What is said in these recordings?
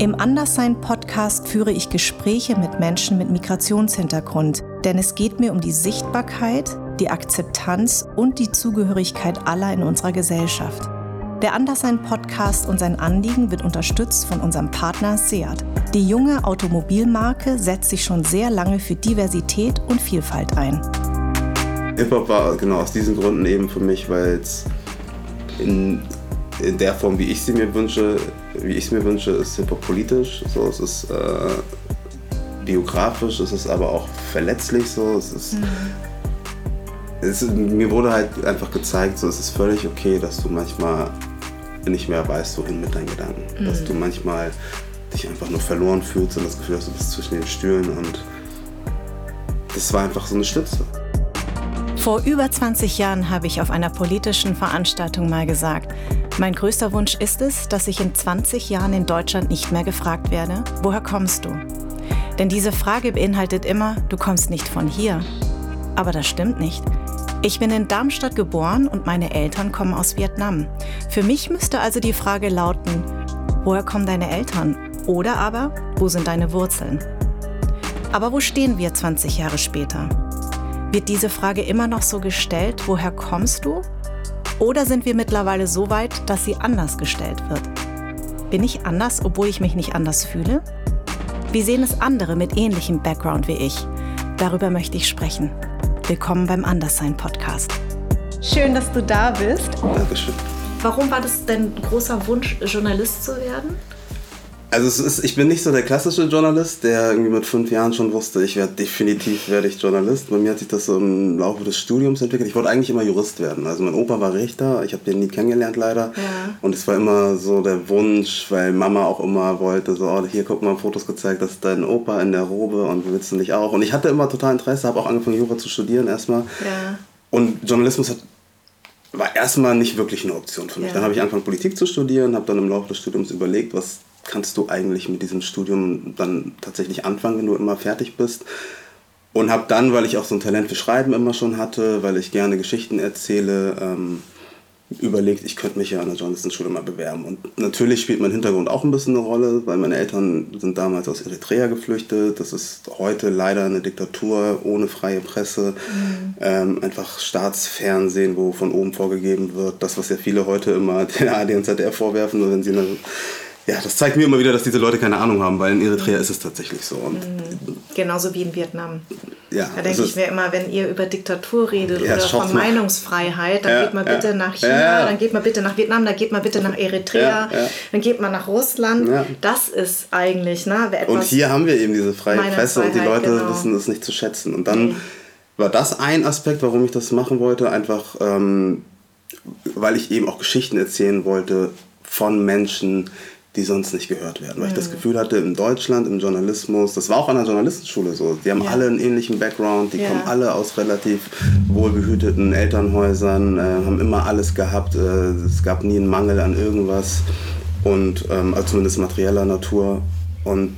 Im Anderssein-Podcast führe ich Gespräche mit Menschen mit Migrationshintergrund, denn es geht mir um die Sichtbarkeit, die Akzeptanz und die Zugehörigkeit aller in unserer Gesellschaft. Der Anderssein-Podcast und sein Anliegen wird unterstützt von unserem Partner Seat. Die junge Automobilmarke setzt sich schon sehr lange für Diversität und Vielfalt ein. Hip-Hop war genau aus diesen Gründen eben für mich, weil es in, in der Form, wie ich sie mir wünsche, wie ich es mir wünsche, ist Hip-Hop politisch. So, es ist äh, biografisch, es ist aber auch verletzlich. So, es ist, mhm. es, mir wurde halt einfach gezeigt, so, es ist völlig okay, dass du manchmal nicht mehr weißt, wohin mit deinen Gedanken. Mhm. Dass du manchmal dich einfach nur verloren fühlst und das Gefühl hast, du bist zwischen den Stühlen und das war einfach so eine Stütze. Vor über 20 Jahren habe ich auf einer politischen Veranstaltung mal gesagt, mein größter Wunsch ist es, dass ich in 20 Jahren in Deutschland nicht mehr gefragt werde, woher kommst du? Denn diese Frage beinhaltet immer, du kommst nicht von hier. Aber das stimmt nicht. Ich bin in Darmstadt geboren und meine Eltern kommen aus Vietnam. Für mich müsste also die Frage lauten, woher kommen deine Eltern? Oder aber, wo sind deine Wurzeln? Aber wo stehen wir 20 Jahre später? Wird diese Frage immer noch so gestellt, woher kommst du? Oder sind wir mittlerweile so weit, dass sie anders gestellt wird? Bin ich anders, obwohl ich mich nicht anders fühle? Wie sehen es andere mit ähnlichem Background wie ich? Darüber möchte ich sprechen. Willkommen beim Anderssein Podcast. Schön, dass du da bist. Dankeschön. Warum war das dein großer Wunsch, Journalist zu werden? Also es ist, ich bin nicht so der klassische Journalist, der irgendwie mit fünf Jahren schon wusste, ich werde definitiv werde ich Journalist. Bei mir hat sich das so im Laufe des Studiums entwickelt. Ich wollte eigentlich immer Jurist werden. Also mein Opa war Richter, ich habe den nie kennengelernt leider. Ja. Und es war immer so der Wunsch, weil Mama auch immer wollte, so, oh, hier guck mal Fotos gezeigt, das ist dein Opa in der Robe und willst du nicht auch. Und ich hatte immer total Interesse, habe auch angefangen Jura zu studieren erstmal. Ja. Und Journalismus hat war erstmal nicht wirklich eine Option für mich. Ja. Dann habe ich angefangen Politik zu studieren, habe dann im Laufe des Studiums überlegt, was kannst du eigentlich mit diesem Studium dann tatsächlich anfangen, wenn du immer fertig bist. Und habe dann, weil ich auch so ein Talent für Schreiben immer schon hatte, weil ich gerne Geschichten erzähle, ähm, überlegt, ich könnte mich ja an der Journalistenschule mal bewerben. Und natürlich spielt mein Hintergrund auch ein bisschen eine Rolle, weil meine Eltern sind damals aus Eritrea geflüchtet. Das ist heute leider eine Diktatur ohne freie Presse. Mhm. Ähm, einfach Staatsfernsehen, wo von oben vorgegeben wird. Das, was ja viele heute immer der AD und ZDF vorwerfen, wenn sie eine ja, das zeigt mir immer wieder, dass diese Leute keine Ahnung haben, weil in Eritrea mhm. ist es tatsächlich so. Und mhm. Genauso wie in Vietnam. Ja, da denke ich mir immer, wenn ihr über Diktatur redet ja, oder von Meinungsfreiheit, dann ja, geht man bitte ja, nach China, dann geht man bitte nach Vietnam, dann geht man bitte nach Eritrea, dann geht man nach Russland. Das ist eigentlich ne, etwas. Und hier haben wir eben diese freie Presse und die Leute genau. wissen es nicht zu schätzen. Und dann war das ein Aspekt, warum ich das machen wollte, einfach ähm, weil ich eben auch Geschichten erzählen wollte von Menschen, die sonst nicht gehört werden. Weil ich das mhm. Gefühl hatte, in Deutschland, im Journalismus, das war auch an der Journalistenschule so, die haben ja. alle einen ähnlichen Background, die ja. kommen alle aus relativ wohlbehüteten Elternhäusern, äh, haben immer alles gehabt, äh, es gab nie einen Mangel an irgendwas und ähm, also zumindest materieller Natur und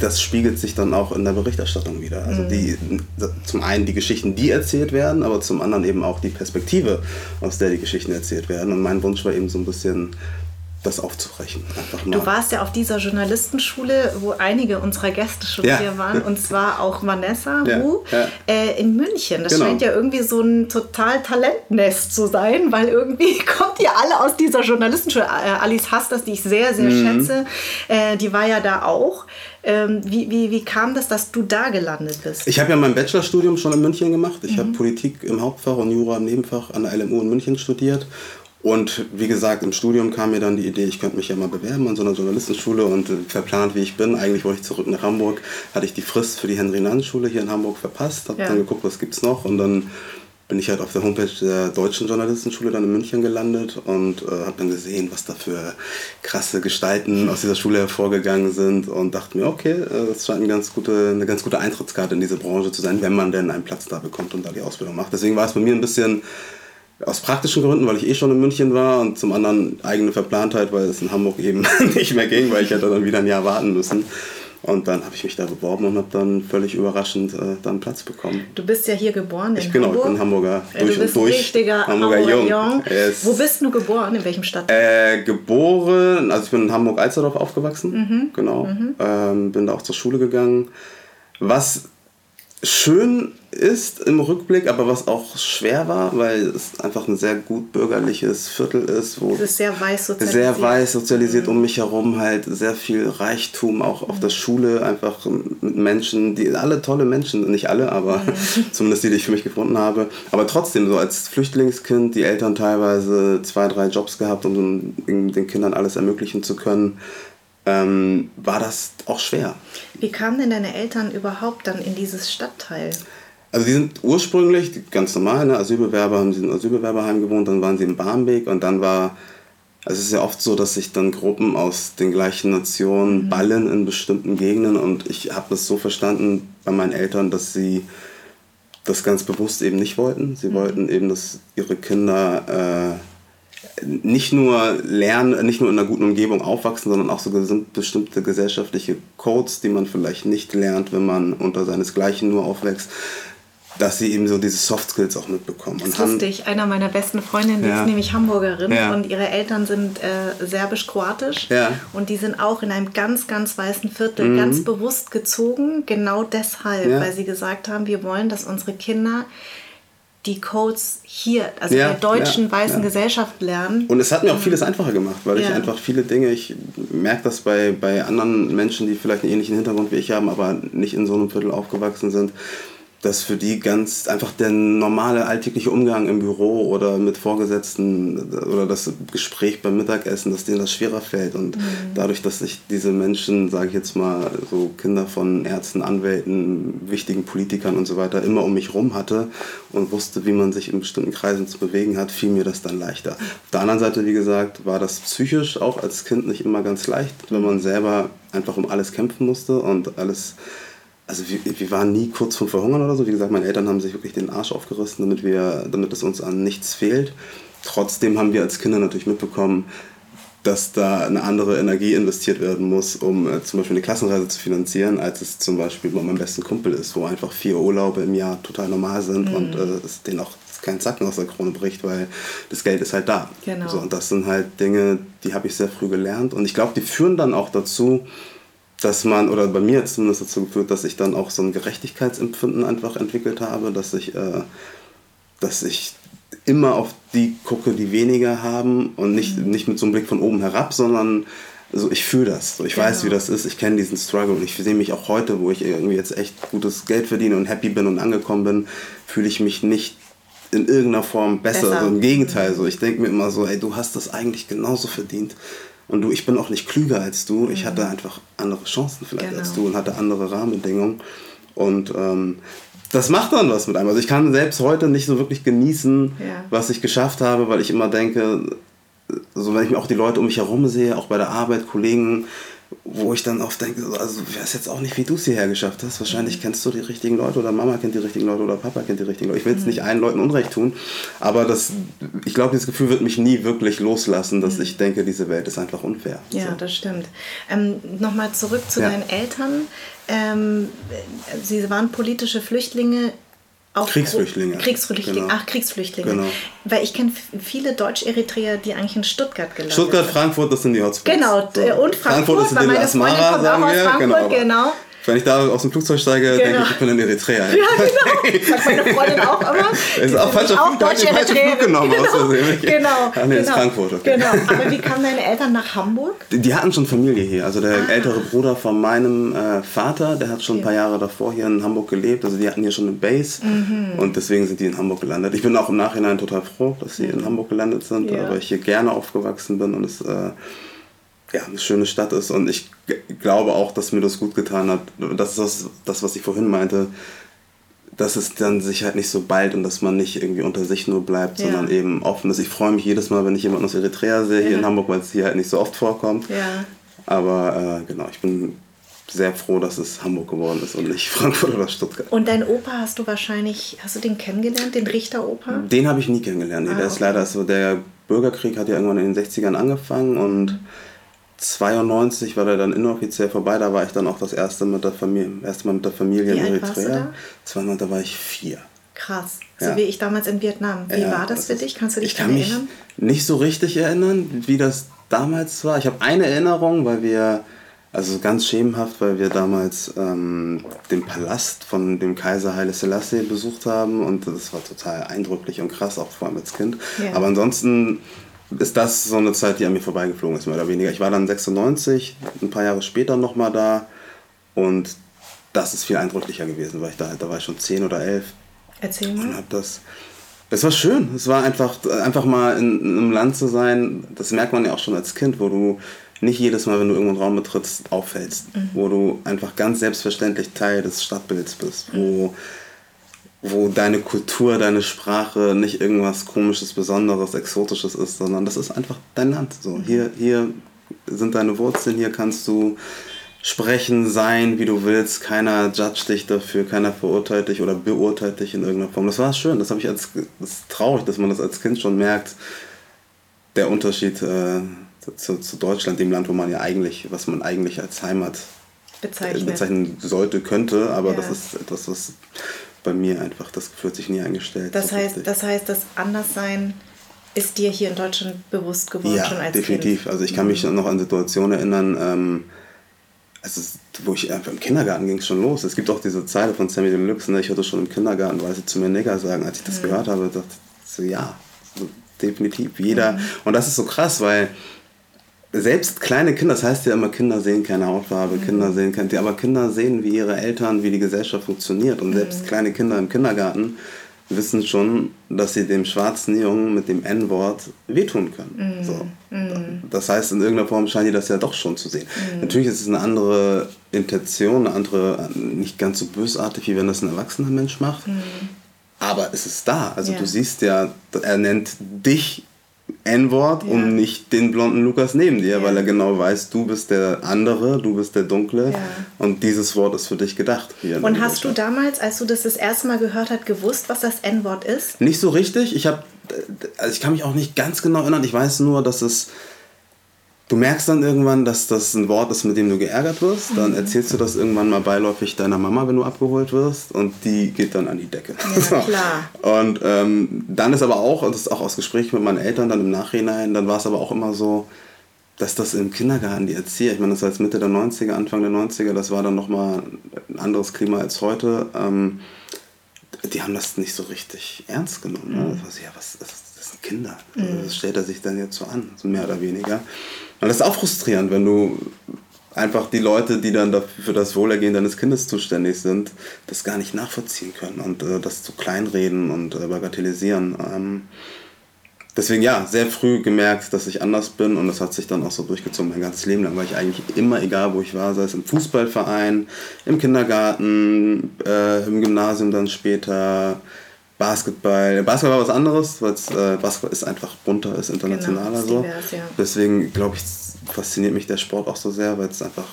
das spiegelt sich dann auch in der Berichterstattung wieder. Also mhm. die, zum einen die Geschichten, die erzählt werden, aber zum anderen eben auch die Perspektive, aus der die Geschichten erzählt werden. Und mein Wunsch war eben so ein bisschen das aufzubrechen. Du warst ja auf dieser Journalistenschule, wo einige unserer Gäste schon ja. hier waren, und zwar auch Vanessa ja. Wu ja. Äh, in München. Das genau. scheint ja irgendwie so ein total Talentnest zu sein, weil irgendwie kommt ihr alle aus dieser Journalistenschule. Äh, Alice Hasters, die ich sehr, sehr mhm. schätze, äh, die war ja da auch. Ähm, wie, wie, wie kam das, dass du da gelandet bist? Ich habe ja mein Bachelorstudium schon in München gemacht. Ich mhm. habe Politik im Hauptfach und Jura im Nebenfach an der LMU in München studiert und wie gesagt, im Studium kam mir dann die Idee, ich könnte mich ja mal bewerben an so einer Journalistenschule und äh, verplant wie ich bin, eigentlich wollte ich zurück nach Hamburg, hatte ich die Frist für die Henry-Nann-Schule hier in Hamburg verpasst, habe ja. dann geguckt, was gibt's noch und dann bin ich halt auf der Homepage der deutschen Journalistenschule dann in München gelandet und äh, habe dann gesehen, was da für krasse Gestalten aus dieser Schule hervorgegangen sind und dachte mir, okay, äh, das scheint eine ganz, gute, eine ganz gute Eintrittskarte in diese Branche zu sein, wenn man denn einen Platz da bekommt und da die Ausbildung macht. Deswegen war es bei mir ein bisschen aus praktischen Gründen, weil ich eh schon in München war und zum anderen eigene Verplantheit, weil es in Hamburg eben nicht mehr ging, weil ich hätte dann wieder ein Jahr warten müssen. Und dann habe ich mich da beworben und habe dann völlig überraschend äh, dann Platz bekommen. Du bist ja hier geboren in ich, genau, Hamburg. ich bin Hamburger Ja, du bist ein richtiger Hamburger Jung. Jung. Wo bist du geboren? In welchem Stadtteil? Äh, geboren, also ich bin in Hamburg-Alsterdorf aufgewachsen, Mhm. genau. Ähm, bin da auch zur Schule gegangen. Was schön ist im Rückblick, aber was auch schwer war, weil es einfach ein sehr gut bürgerliches Viertel ist, wo Es ist sehr weiß sozialisiert. sehr weiß sozialisiert um mich herum halt sehr viel Reichtum auch auf der Schule einfach mit Menschen die alle tolle Menschen nicht alle aber zumindest die die ich für mich gefunden habe. Aber trotzdem so als Flüchtlingskind die Eltern teilweise zwei drei Jobs gehabt um den Kindern alles ermöglichen zu können ähm, war das auch schwer Wie kamen denn deine Eltern überhaupt dann in dieses Stadtteil? Also die sind ursprünglich die ganz normal, ne, Asylbewerber haben sie in Asylbewerberheim gewohnt, dann waren sie in Barmbek und dann war, also es ist ja oft so, dass sich dann Gruppen aus den gleichen Nationen ballen in bestimmten Gegenden und ich habe das so verstanden bei meinen Eltern, dass sie das ganz bewusst eben nicht wollten. Sie wollten eben, dass ihre Kinder äh, nicht nur lernen, nicht nur in einer guten Umgebung aufwachsen, sondern auch so bestimmte gesellschaftliche Codes, die man vielleicht nicht lernt, wenn man unter seinesgleichen nur aufwächst, dass sie eben so diese Soft Skills auch mitbekommen. Das ist lustig. Einer meiner besten Freundinnen die Ja. ist nämlich Hamburgerin Ja. und ihre Eltern sind äh, serbisch-kroatisch. Ja. Und die sind auch in einem ganz, ganz weißen Viertel ganz bewusst gezogen, genau deshalb, Mhm. Weil sie gesagt haben, wir wollen, dass unsere Kinder die Codes hier, also Ja, der deutschen ja, weißen ja. Gesellschaft lernen. Und es hat mir auch vieles einfacher gemacht, weil ich einfach viele Dinge, ich merke das bei, bei anderen Menschen, die vielleicht einen ähnlichen Hintergrund wie ich haben, aber nicht in so einem Viertel aufgewachsen sind, dass für die ganz einfach der normale alltägliche Umgang im Büro oder mit Vorgesetzten oder das Gespräch beim Mittagessen, dass denen das schwerer fällt. Und dadurch, dass ich diese Menschen, sage ich jetzt mal, so Kinder von Ärzten, Anwälten, wichtigen Politikern und so weiter immer um mich rum hatte und wusste, wie man sich in bestimmten Kreisen zu bewegen hat, fiel mir das dann leichter. Auf der anderen Seite, wie gesagt, war das psychisch auch als Kind nicht immer ganz leicht, wenn man selber einfach um alles kämpfen musste und alles also wir, wir waren nie kurz vom Verhungern oder so. Wie gesagt, meine Eltern haben sich wirklich den Arsch aufgerissen, damit, wir, damit es uns an nichts fehlt. Trotzdem haben wir als Kinder natürlich mitbekommen, dass da eine andere Energie investiert werden muss, um äh, zum Beispiel eine Klassenreise zu finanzieren, als es zum Beispiel bei meinem besten Kumpel ist, wo einfach vier Urlaube im Jahr total normal sind und äh, es denen auch kein Zacken aus der Krone bricht, weil das Geld ist halt da. Genau. So, und das sind halt Dinge, die habe ich sehr früh gelernt und ich glaube, die führen dann auch dazu, dass man, oder bei mir zumindest dazu geführt, dass ich dann auch so ein Gerechtigkeitsempfinden einfach entwickelt habe, dass ich, äh, dass ich immer auf die gucke, die weniger haben und nicht, nicht mit so einem Blick von oben herab, sondern so, ich fühle das. So, ich weiß, wie Genau. das ist. Ich kenne diesen Struggle und ich sehe mich auch heute, wo ich irgendwie jetzt echt gutes Geld verdiene und happy bin und angekommen bin, fühle ich mich nicht in irgendeiner Form besser. Besser. Also Im Gegenteil, so ich denke mir immer so, ey, du hast das eigentlich genauso verdient. Und du, ich bin auch nicht klüger als du. Ich hatte einfach andere Chancen vielleicht Genau. als du und hatte andere Rahmenbedingungen. Und ähm, das macht dann was mit einem. Also ich kann selbst heute nicht so wirklich genießen, Ja. was ich geschafft habe, weil ich immer denke, so wenn ich mir auch die Leute um mich herum sehe, auch bei der Arbeit, Kollegen, wo ich dann oft denke, so, also wäre es jetzt auch nicht, wie du es hierher geschafft hast. Wahrscheinlich kennst du die richtigen Leute oder Mama kennt die richtigen Leute oder Papa kennt die richtigen Leute. Ich will jetzt nicht allen Leuten Unrecht tun, aber das, ich glaube, dieses Gefühl wird mich nie wirklich loslassen, dass ich denke, diese Welt ist einfach unfair. Ja, so. das stimmt. Ähm, Nochmal zurück zu Ja. deinen Eltern. Ähm, sie waren politische Flüchtlinge. Kriegsflüchtlinge. Kriegsflüchtlinge. Genau. Ach, Kriegsflüchtlinge. Genau. Weil ich kenne viele Deutsch-Eritreer, die eigentlich in Stuttgart gelandet Stuttgart. Frankfurt, das sind die Hotspots. Genau, und Frankfurt, ist weil meine Freundin Asmara, kommt auch sagen aus wir. Frankfurt, aber genau. Wenn ich da aus dem Flugzeug steige, denke Genau. ich, ich bin in Eritrea. Ja, genau. Sagt meine Freundin auch immer. Das ist auch sind falscher auch Flug, falschen Deutsch-Eritreerin. Flug genommen aus Genau, Versehen. genau. Ah, nee, ist genau. Frankfurt, okay. Genau, aber wie kamen deine Eltern nach Hamburg? Die, die hatten schon Familie hier. Also der Ah. ältere Bruder von meinem äh, Vater, der hat schon ein paar Jahre davor hier in Hamburg gelebt. Also die hatten hier schon eine Base Mhm. und deswegen sind die in Hamburg gelandet. Ich bin auch im Nachhinein total froh, dass sie in Hamburg gelandet sind, Ja. weil ich hier gerne aufgewachsen bin und es äh, ja, eine schöne Stadt ist. Und ich glaube auch, dass mir das gut getan hat. Das ist das, das was ich vorhin meinte. Dass es dann sich halt nicht so bald und dass man nicht irgendwie unter sich nur bleibt, Ja. sondern eben offen ist. Ich freue mich jedes Mal, wenn ich jemanden aus Eritrea sehe hier Ja. in Hamburg, weil es hier halt nicht so oft vorkommt. Ja. Aber äh, genau, ich bin sehr froh, dass es Hamburg geworden ist und nicht Frankfurt oder Stuttgart. Und dein Opa hast du wahrscheinlich, hast du den kennengelernt, den Richter-Opa? Den habe ich nie kennengelernt. Nee, Ah, der ist okay. leider so, der Bürgerkrieg hat ja irgendwann in den 60ern angefangen und 92 war der dann inoffiziell vorbei, da war ich dann auch das erste, mit der Familie, erste Mal mit der Familie Wie in Eritrea. da? 92, da war ich vier. Krass. So Ja. wie ich damals in Vietnam. Wie Ja, war das, für ist- dich? Kannst du dich ich kann daran mich erinnern? nicht so richtig erinnern, wie das damals war. Ich habe eine Erinnerung, weil wir, also ganz schemenhaft, weil wir damals ähm, den Palast von dem Kaiser Haile Selassie besucht haben und das war total eindrücklich und krass, auch vor allem als Kind. Ja. Aber ansonsten ist das so eine Zeit, die an mir vorbeigeflogen ist, mehr oder weniger. Ich war dann 96, ein paar Jahre später nochmal da und das ist viel eindrücklicher gewesen, weil ich da, da war ich schon 10 oder 11 Erzähl und mal. hab das. Es war schön. Es war einfach, einfach mal in, in einem Land zu sein. Das merkt man ja auch schon als Kind, wo du nicht jedes Mal, wenn du irgendwo einen Raum betrittst, auffällst. Wo du einfach ganz selbstverständlich Teil des Stadtbilds bist. Wo, wo deine Kultur, deine Sprache nicht irgendwas Komisches, Besonderes, Exotisches ist, sondern das ist einfach dein Land. So, hier, hier sind deine Wurzeln, hier kannst du sprechen, sein, wie du willst. Keiner judgt dich dafür, keiner verurteilt dich oder beurteilt dich in irgendeiner Form. Das war schön. Das habe ich als das ist traurig, dass man das als Kind schon merkt. Der Unterschied äh, zu, zu Deutschland, dem Land, wo man ja eigentlich, was man eigentlich als Heimat Bezeichnet. bezeichnen sollte, könnte, aber Ja. das ist etwas, was bei mir einfach, das Gefühl hat sich nie eingestellt. Das so heißt, richtig. das heißt, das Anderssein ist dir hier in Deutschland bewusst geworden ja, schon als definitiv. Kind. Mhm. Also ich kann mich noch an Situationen erinnern, ähm, also wo ich einfach im Kindergarten ging es schon los. Es gibt auch diese Zeile von Sammy Deluxe, ne? ich hörte schon im Kindergarten, weil sie zu mir Nigger sagen. Als ich das gehört habe, dachte ich so, ja, so, definitiv. Jeder. Mhm. Und das ist so krass, weil selbst kleine Kinder, das heißt ja immer, Kinder sehen keine Hautfarbe, Mhm. Kinder sehen kein, aber Kinder sehen, wie ihre Eltern, wie die Gesellschaft funktioniert. Und Mhm. selbst kleine Kinder im Kindergarten wissen schon, dass sie dem schwarzen Jungen mit dem N-Wort wehtun können. Mhm. So. Das heißt, in irgendeiner Form scheinen die das ja doch schon zu sehen. Natürlich ist es eine andere Intention, eine andere, nicht ganz so bösartig, wie wenn das ein erwachsener Mensch macht. Aber es ist da. Also Ja. du siehst ja, er nennt dich N-Wort Ja. und nicht den blonden Lukas neben dir, Ja. weil er genau weiß, du bist der andere, du bist der Dunkle Ja. und dieses Wort ist für dich gedacht. Und hast du damals, als du das das erste Mal gehört hast, gewusst, was das N-Wort ist? Nicht so richtig. Ich habe, also ich kann mich auch nicht ganz genau erinnern. Ich weiß nur, dass es. Du merkst dann irgendwann, dass das ein Wort ist, mit dem du geärgert wirst. Mhm. Dann erzählst du das irgendwann mal beiläufig deiner Mama, wenn du abgeholt wirst. Und die geht dann an die Decke. Ja, klar. Und ähm, dann ist aber auch, und das ist auch aus Gesprächen mit meinen Eltern dann im Nachhinein, dann war es aber auch immer so, dass das im Kindergarten die Erzieher, ich meine, das war jetzt Mitte der 90er, Anfang der 90er, das war dann nochmal ein anderes Klima als heute. Ähm, die haben das nicht so richtig ernst genommen. Ne? Das war so, ja, was ist das? Das sind Kinder. Also, das stellt er sich dann jetzt so an, so mehr oder weniger. Und das ist auch frustrierend, wenn du einfach die Leute, die dann für das Wohlergehen deines Kindes zuständig sind, das gar nicht nachvollziehen können und äh, das zu kleinreden und äh, bagatellisieren. Ähm, deswegen ja, sehr früh gemerkt, dass ich anders bin und das hat sich dann auch so durchgezogen mein ganzes Leben lang, weil ich eigentlich immer, egal wo ich war, sei es im Fußballverein, im Kindergarten, äh, im Gymnasium dann später, Basketball. Basketball war was anderes, weil äh, Basketball ist einfach bunter, ist internationaler Genau, ist so. divers, ja. Deswegen glaube ich, fasziniert mich der Sport auch so sehr, weil es einfach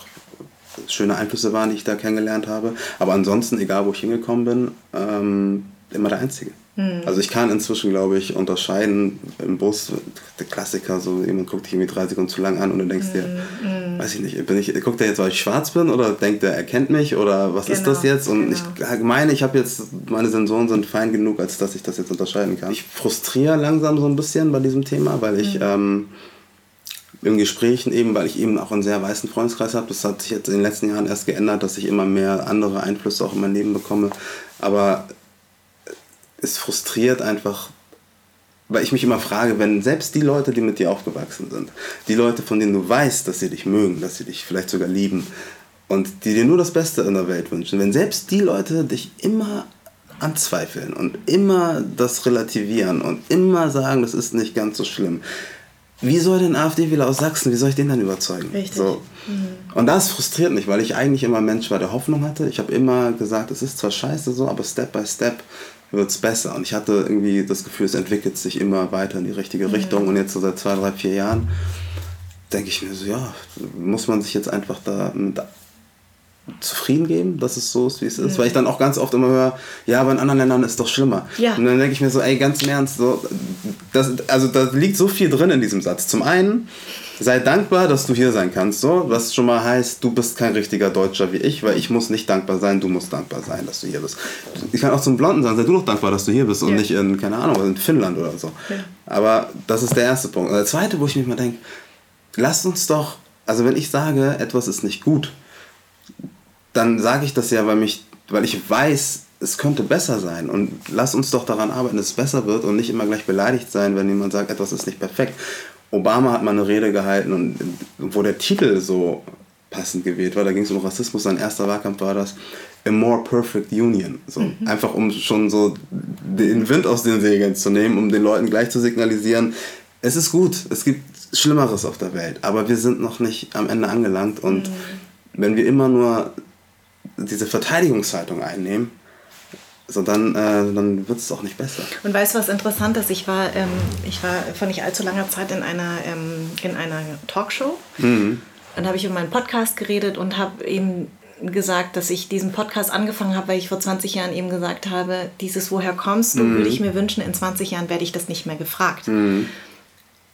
schöne Einflüsse waren, die ich da kennengelernt habe. Aber ansonsten, egal wo ich hingekommen bin, ähm, immer der Einzige. Hm. Also ich kann inzwischen, glaube ich, unterscheiden im Bus, der Klassiker, so jemand guckt dich irgendwie drei Sekunden zu lang an und du denkst dir, Hm, weiß ich nicht, bin ich, guckt er jetzt, weil ich schwarz bin oder denkt er, er kennt mich oder was ist Genau, das jetzt? Und genau. ich meine, ich habe jetzt, meine Sensoren sind fein genug, als dass ich das jetzt unterscheiden kann. Ich frustriere langsam so ein bisschen bei diesem Thema, weil ich ähm, in Gesprächen eben, weil ich eben auch einen sehr weißen Freundeskreis habe, das hat sich jetzt in den letzten Jahren erst geändert, dass ich immer mehr andere Einflüsse auch in mein Leben bekomme, aber es frustriert einfach, weil ich mich immer frage, wenn selbst die Leute, die mit dir aufgewachsen sind, die Leute, von denen du weißt, dass sie dich mögen, dass sie dich vielleicht sogar lieben und die dir nur das Beste in der Welt wünschen, wenn selbst die Leute dich immer anzweifeln und immer das relativieren und immer sagen, das ist nicht ganz so schlimm. Wie soll denn AfD-Wähler aus Sachsen, wie soll ich den dann überzeugen? Richtig. So. Und das frustriert mich, weil ich eigentlich immer Mensch war, der Hoffnung hatte. Ich habe immer gesagt, es ist zwar scheiße so, aber Step by Step wird es besser. Und ich hatte irgendwie das Gefühl, es entwickelt sich immer weiter in die richtige Richtung. Und jetzt so seit zwei, drei, vier Jahren denke ich mir so, ja, muss man sich jetzt einfach da mit zufrieden geben, dass es so ist, wie es ist. Weil ich dann auch ganz oft immer höre, ja, aber in anderen Ländern ist es doch schlimmer. Ja. Und dann denke ich mir so, ey, ganz im Ernst, so, das, also da liegt so viel drin in diesem Satz. Zum einen sei dankbar, dass du hier sein kannst, so, was schon mal heißt, du bist kein richtiger Deutscher wie ich, weil ich muss nicht dankbar sein, du musst dankbar sein, dass du hier bist. Ich kann auch zum Blonden sagen, sei du doch dankbar, dass du hier bist und nicht in, keine Ahnung, in Finnland oder so. Ja. Aber das ist der erste Punkt. Und der zweite, wo ich mich mal denke, lasst uns doch, also wenn ich sage, etwas ist nicht gut, dann sage ich das ja, weil, mich, weil ich weiß, es könnte besser sein. Und lass uns doch daran arbeiten, dass es besser wird und nicht immer gleich beleidigt sein, wenn jemand sagt, etwas ist nicht perfekt. Obama hat mal eine Rede gehalten und wo der Titel so passend gewählt war, da ging es um Rassismus, sein erster Wahlkampf war das A More Perfect Union. So, mhm. Einfach um schon so den Wind aus den Segeln zu nehmen, um den Leuten gleich zu signalisieren, es ist gut, es gibt Schlimmeres auf der Welt, aber wir sind noch nicht am Ende angelangt und mhm. wenn wir immer nur diese Verteidigungshaltung einnehmen, so dann, äh, dann wird es auch nicht besser. Und weißt du, was interessant ist? Ich war, ähm, ich war vor nicht allzu langer Zeit in einer, ähm, in einer Talkshow. Mhm. Und habe ich über meinen Podcast geredet und habe eben gesagt, dass ich diesen Podcast angefangen habe, weil ich vor 20 Jahren eben gesagt habe, dieses Woher kommst du, mhm. würde ich mir wünschen, in 20 Jahren werde ich das nicht mehr gefragt. Mhm.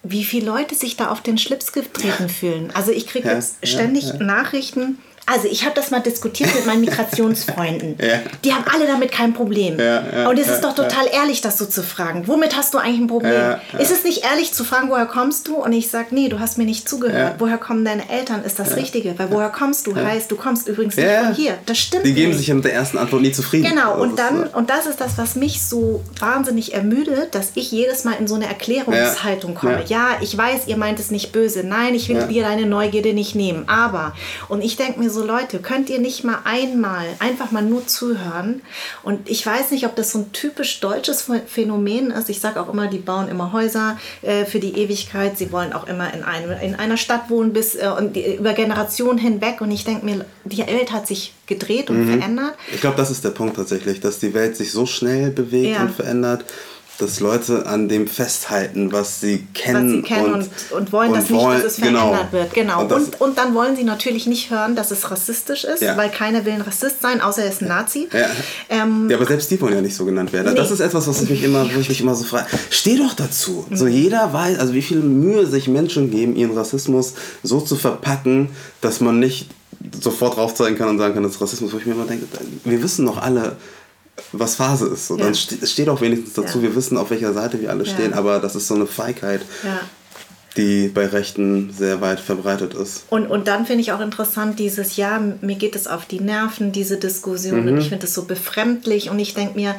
Wie viele Leute sich da auf den Schlips getreten fühlen. Also ich kriege ja, jetzt ständig ja, ja. Nachrichten, also ich habe das mal diskutiert mit meinen Migrationsfreunden. ja. Die haben alle damit kein Problem. Ja, ja, und es ist doch total ehrlich, das so zu fragen. Womit hast du eigentlich ein Problem? Ist es nicht ehrlich zu fragen, woher kommst du? Und ich sage, nee, du hast mir nicht zugehört. Woher kommen deine Eltern? Ist das Richtige? Weil woher kommst du? Heißt, du kommst übrigens nicht von hier. Das stimmt. Die geben nicht. sich ja mit der ersten Antwort nie zufrieden. Genau, und dann, und das ist das, was mich so wahnsinnig ermüdet, dass ich jedes Mal in so eine Erklärungshaltung komme. Ja. ich weiß, ihr meint es nicht böse. Nein, ich will dir deine Neugierde nicht nehmen. Aber, und ich denke mir so, Leute, könnt ihr nicht mal einmal einfach mal nur zuhören? Und ich weiß nicht, ob das so ein typisch deutsches Phänomen ist. Ich sage auch immer, die bauen immer Häuser äh, für die Ewigkeit. Sie wollen auch immer in, einem, in einer Stadt wohnen bis äh, und die, über Generationen hinweg. Und ich denke mir, die Welt hat sich gedreht und mhm. verändert. Ich glaube, das ist der Punkt tatsächlich, dass die Welt sich so schnell bewegt ja. und verändert dass Leute an dem festhalten, was sie kennen, was sie kennen und, und, und wollen, und dass wollen, nicht, dass es genau. verändert wird. Genau. Und, und, und, dann wollen sie natürlich nicht hören, dass es rassistisch ist, ja. weil keiner will ein Rassist sein, außer er ist ein Nazi. Ja. Ähm, ja, aber selbst die wollen ja nicht so genannt werden. Nee. Das ist etwas, was ich mich immer, wo ich mich immer so frage. Steh doch dazu. Mhm. So jeder weiß, also wie viel Mühe sich Menschen geben, ihren Rassismus so zu verpacken, dass man nicht sofort drauf zeigen kann und sagen kann, das ist Rassismus, wo ich mir immer denke, wir wissen doch alle, was Phase ist. So, ja. Dann ste steht auch wenigstens dazu, ja. wir wissen, auf welcher Seite wir alle stehen, aber das ist so eine Feigheit. Die bei Rechten sehr weit verbreitet ist. Und, und dann finde ich auch interessant, dieses Ja, mir geht es auf die Nerven, diese Diskussion. Mhm. Und ich finde es so befremdlich. Und ich denke mir,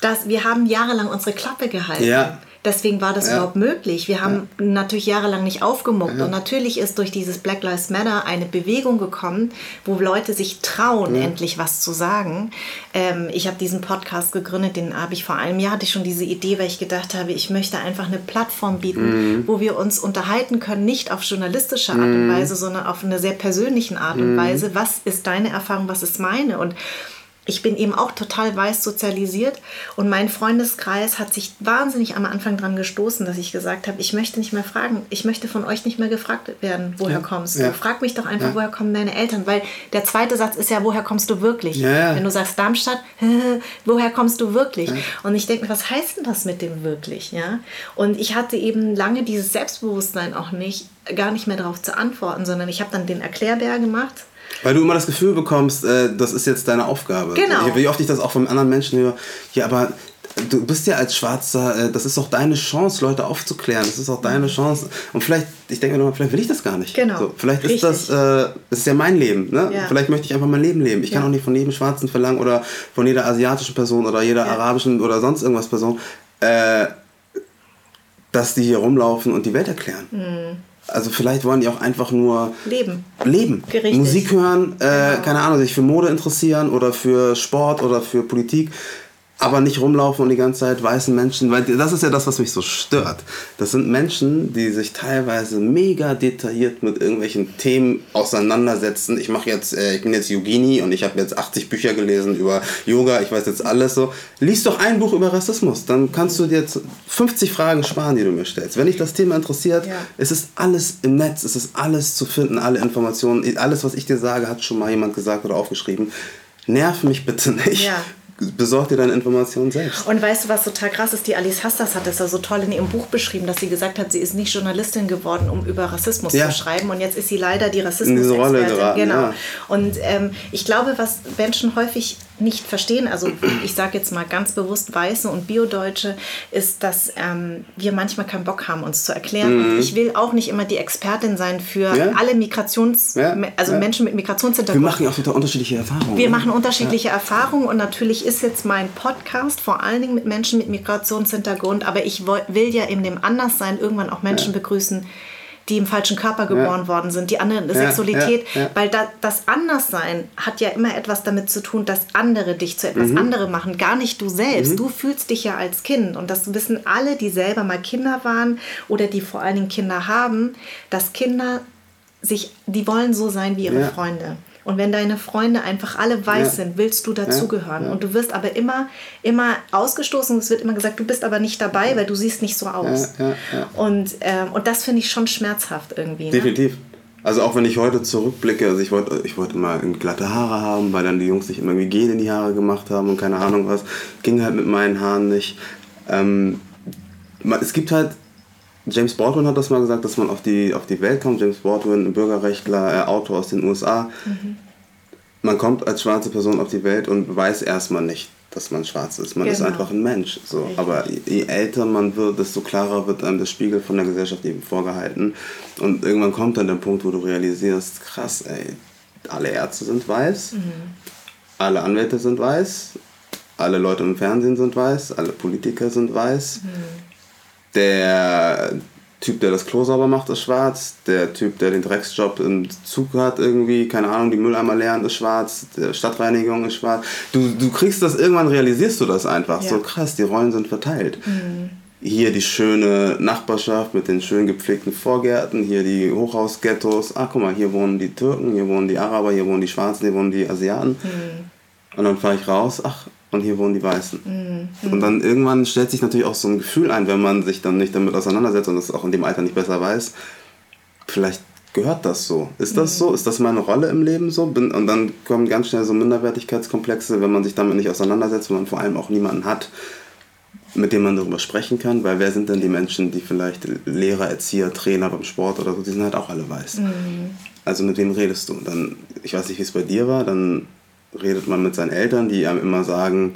dass wir haben jahrelang unsere Klappe gehalten. Ja. Deswegen war das ja. überhaupt möglich. Wir haben ja. natürlich jahrelang nicht aufgemuckt. Ja. Und natürlich ist durch dieses Black Lives Matter eine Bewegung gekommen, wo Leute sich trauen, endlich was zu sagen. Ähm, ich habe diesen Podcast gegründet, den habe ich vor einem Jahr, hatte ich schon diese Idee, weil ich gedacht habe, ich möchte einfach eine Plattform bieten, mhm. wo wir uns unterhalten können, nicht auf journalistische Art und mhm. Weise, sondern auf eine sehr persönlichen Art und mhm. Weise. Was ist deine Erfahrung, was ist meine? Und ich bin eben auch total weiß sozialisiert und mein Freundeskreis hat sich wahnsinnig am Anfang dran gestoßen, dass ich gesagt habe, ich möchte nicht mehr fragen, ich möchte von euch nicht mehr gefragt werden, woher ja. kommst du? Ja. Frag mich doch einfach, ja. woher kommen deine Eltern, weil der zweite Satz ist ja, woher kommst du wirklich? Wenn du sagst Darmstadt, woher kommst du wirklich? Und ich denke mir, was heißt denn das mit dem wirklich? Ja? Und ich hatte eben lange dieses Selbstbewusstsein auch nicht, gar nicht mehr darauf zu antworten, sondern ich habe dann den Erklärbär gemacht weil du immer das Gefühl bekommst, äh, das ist jetzt deine Aufgabe. Genau. Wie oft ich das auch von anderen Menschen höre, ja, aber du bist ja als Schwarzer, äh, das ist auch deine Chance, Leute aufzuklären. Das ist auch deine mhm. Chance. Und vielleicht, ich denke mir noch, vielleicht will ich das gar nicht. Genau. So, vielleicht ist Richtig. das, äh, das ist ja mein Leben. Ne? Ja. Vielleicht möchte ich einfach mein Leben leben. Ich ja. kann auch nicht von jedem Schwarzen verlangen oder von jeder asiatischen Person oder jeder ja. arabischen oder sonst irgendwas Person, äh, dass die hier rumlaufen und die Welt erklären. Mhm. Also vielleicht wollen die auch einfach nur leben. Leben. Richtig. Musik hören, äh, genau. keine Ahnung, sich für Mode interessieren oder für Sport oder für Politik aber nicht rumlaufen und die ganze Zeit weißen Menschen, weil das ist ja das, was mich so stört. Das sind Menschen, die sich teilweise mega detailliert mit irgendwelchen Themen auseinandersetzen. Ich mache jetzt, äh, ich bin jetzt Yogini und ich habe jetzt 80 Bücher gelesen über Yoga, ich weiß jetzt alles so. Lies doch ein Buch über Rassismus, dann kannst du dir jetzt 50 Fragen sparen, die du mir stellst. Wenn dich das Thema interessiert, ja. es ist alles im Netz, es ist alles zu finden, alle Informationen, alles, was ich dir sage, hat schon mal jemand gesagt oder aufgeschrieben. Nerv mich bitte nicht. Ja besorg dir deine Informationen selbst. Und weißt du, was total krass ist? Die Alice Hastas hat es ja so toll in ihrem Buch beschrieben, dass sie gesagt hat, sie ist nicht Journalistin geworden, um über Rassismus ja. zu schreiben. Und jetzt ist sie leider die Rassismus-Expertin. Genau. Ja. Und ähm, ich glaube, was Menschen häufig nicht verstehen, also ich sage jetzt mal ganz bewusst Weiße und Biodeutsche, ist, dass ähm, wir manchmal keinen Bock haben, uns zu erklären. Mhm. Ich will auch nicht immer die Expertin sein für ja. alle Migrations-, ja. also ja. Menschen mit Migrationshintergrund. Wir machen ja auch total unterschiedliche Erfahrungen. Wir machen unterschiedliche Erfahrungen und natürlich ist jetzt mein Podcast vor allen Dingen mit Menschen mit Migrationshintergrund, aber ich will ja in dem Anderssein irgendwann auch Menschen begrüßen, die im falschen Körper geboren ja. worden sind, die andere ja, Sexualität, weil da, das Anderssein hat ja immer etwas damit zu tun, dass andere dich zu etwas mhm. anderem machen, gar nicht du selbst. Mhm. Du fühlst dich ja als Kind und das wissen alle, die selber mal Kinder waren oder die vor allen Dingen Kinder haben, dass Kinder sich, die wollen so sein wie ihre Freunde. Und wenn deine Freunde einfach alle weiß ja. sind, willst du dazugehören. Ja. Und du wirst aber immer, immer ausgestoßen. Es wird immer gesagt, du bist aber nicht dabei, weil du siehst nicht so aus. Und, ähm, und das finde ich schon schmerzhaft irgendwie. Ne? Definitiv. Also auch wenn ich heute zurückblicke, also ich wollte ich wollte immer glatte Haare haben, weil dann die Jungs sich immer irgendwie Gel in die Haare gemacht haben und keine Ahnung was. Ging halt mit meinen Haaren nicht. Ähm, es gibt halt James Baldwin hat das mal gesagt, dass man auf die, auf die Welt kommt. James Baldwin, Bürgerrechtler, äh, Autor aus den USA. Mhm. Man kommt als schwarze Person auf die Welt und weiß erstmal nicht, dass man schwarz ist. Man genau. ist einfach ein Mensch. So. Aber je älter man wird, desto klarer wird einem das Spiegel von der Gesellschaft eben vorgehalten. Und irgendwann kommt dann der Punkt, wo du realisierst, krass, ey, alle Ärzte sind weiß, mhm. alle Anwälte sind weiß, alle Leute im Fernsehen sind weiß, alle Politiker sind weiß. Mhm der Typ, der das Klo sauber macht, ist schwarz. Der Typ, der den Drecksjob im Zug hat, irgendwie, keine Ahnung, die Mülleimer leeren, ist schwarz. Der Stadtreinigung ist schwarz. Du, du kriegst das, irgendwann realisierst du das einfach. Ja. So krass, die Rollen sind verteilt. Mhm. Hier die schöne Nachbarschaft mit den schön gepflegten Vorgärten, hier die Hochhausghettos. Ah, guck mal, hier wohnen die Türken, hier wohnen die Araber, hier wohnen die Schwarzen, hier wohnen die Asiaten. Mhm. Und dann fahre ich raus, ach, und hier wohnen die Weißen. Mhm. Und dann irgendwann stellt sich natürlich auch so ein Gefühl ein, wenn man sich dann nicht damit auseinandersetzt und das auch in dem Alter nicht besser weiß. Vielleicht gehört das so. Ist das mhm. so? Ist das meine Rolle im Leben so? und dann kommen ganz schnell so Minderwertigkeitskomplexe, wenn man sich damit nicht auseinandersetzt, wenn man vor allem auch niemanden hat, mit dem man darüber sprechen kann, weil wer sind denn die Menschen, die vielleicht Lehrer, Erzieher, Trainer beim Sport oder so, die sind halt auch alle weiß. Mhm. Also mit wem redest du? Dann, ich weiß nicht, wie es bei dir war, dann redet man mit seinen Eltern, die einem immer sagen,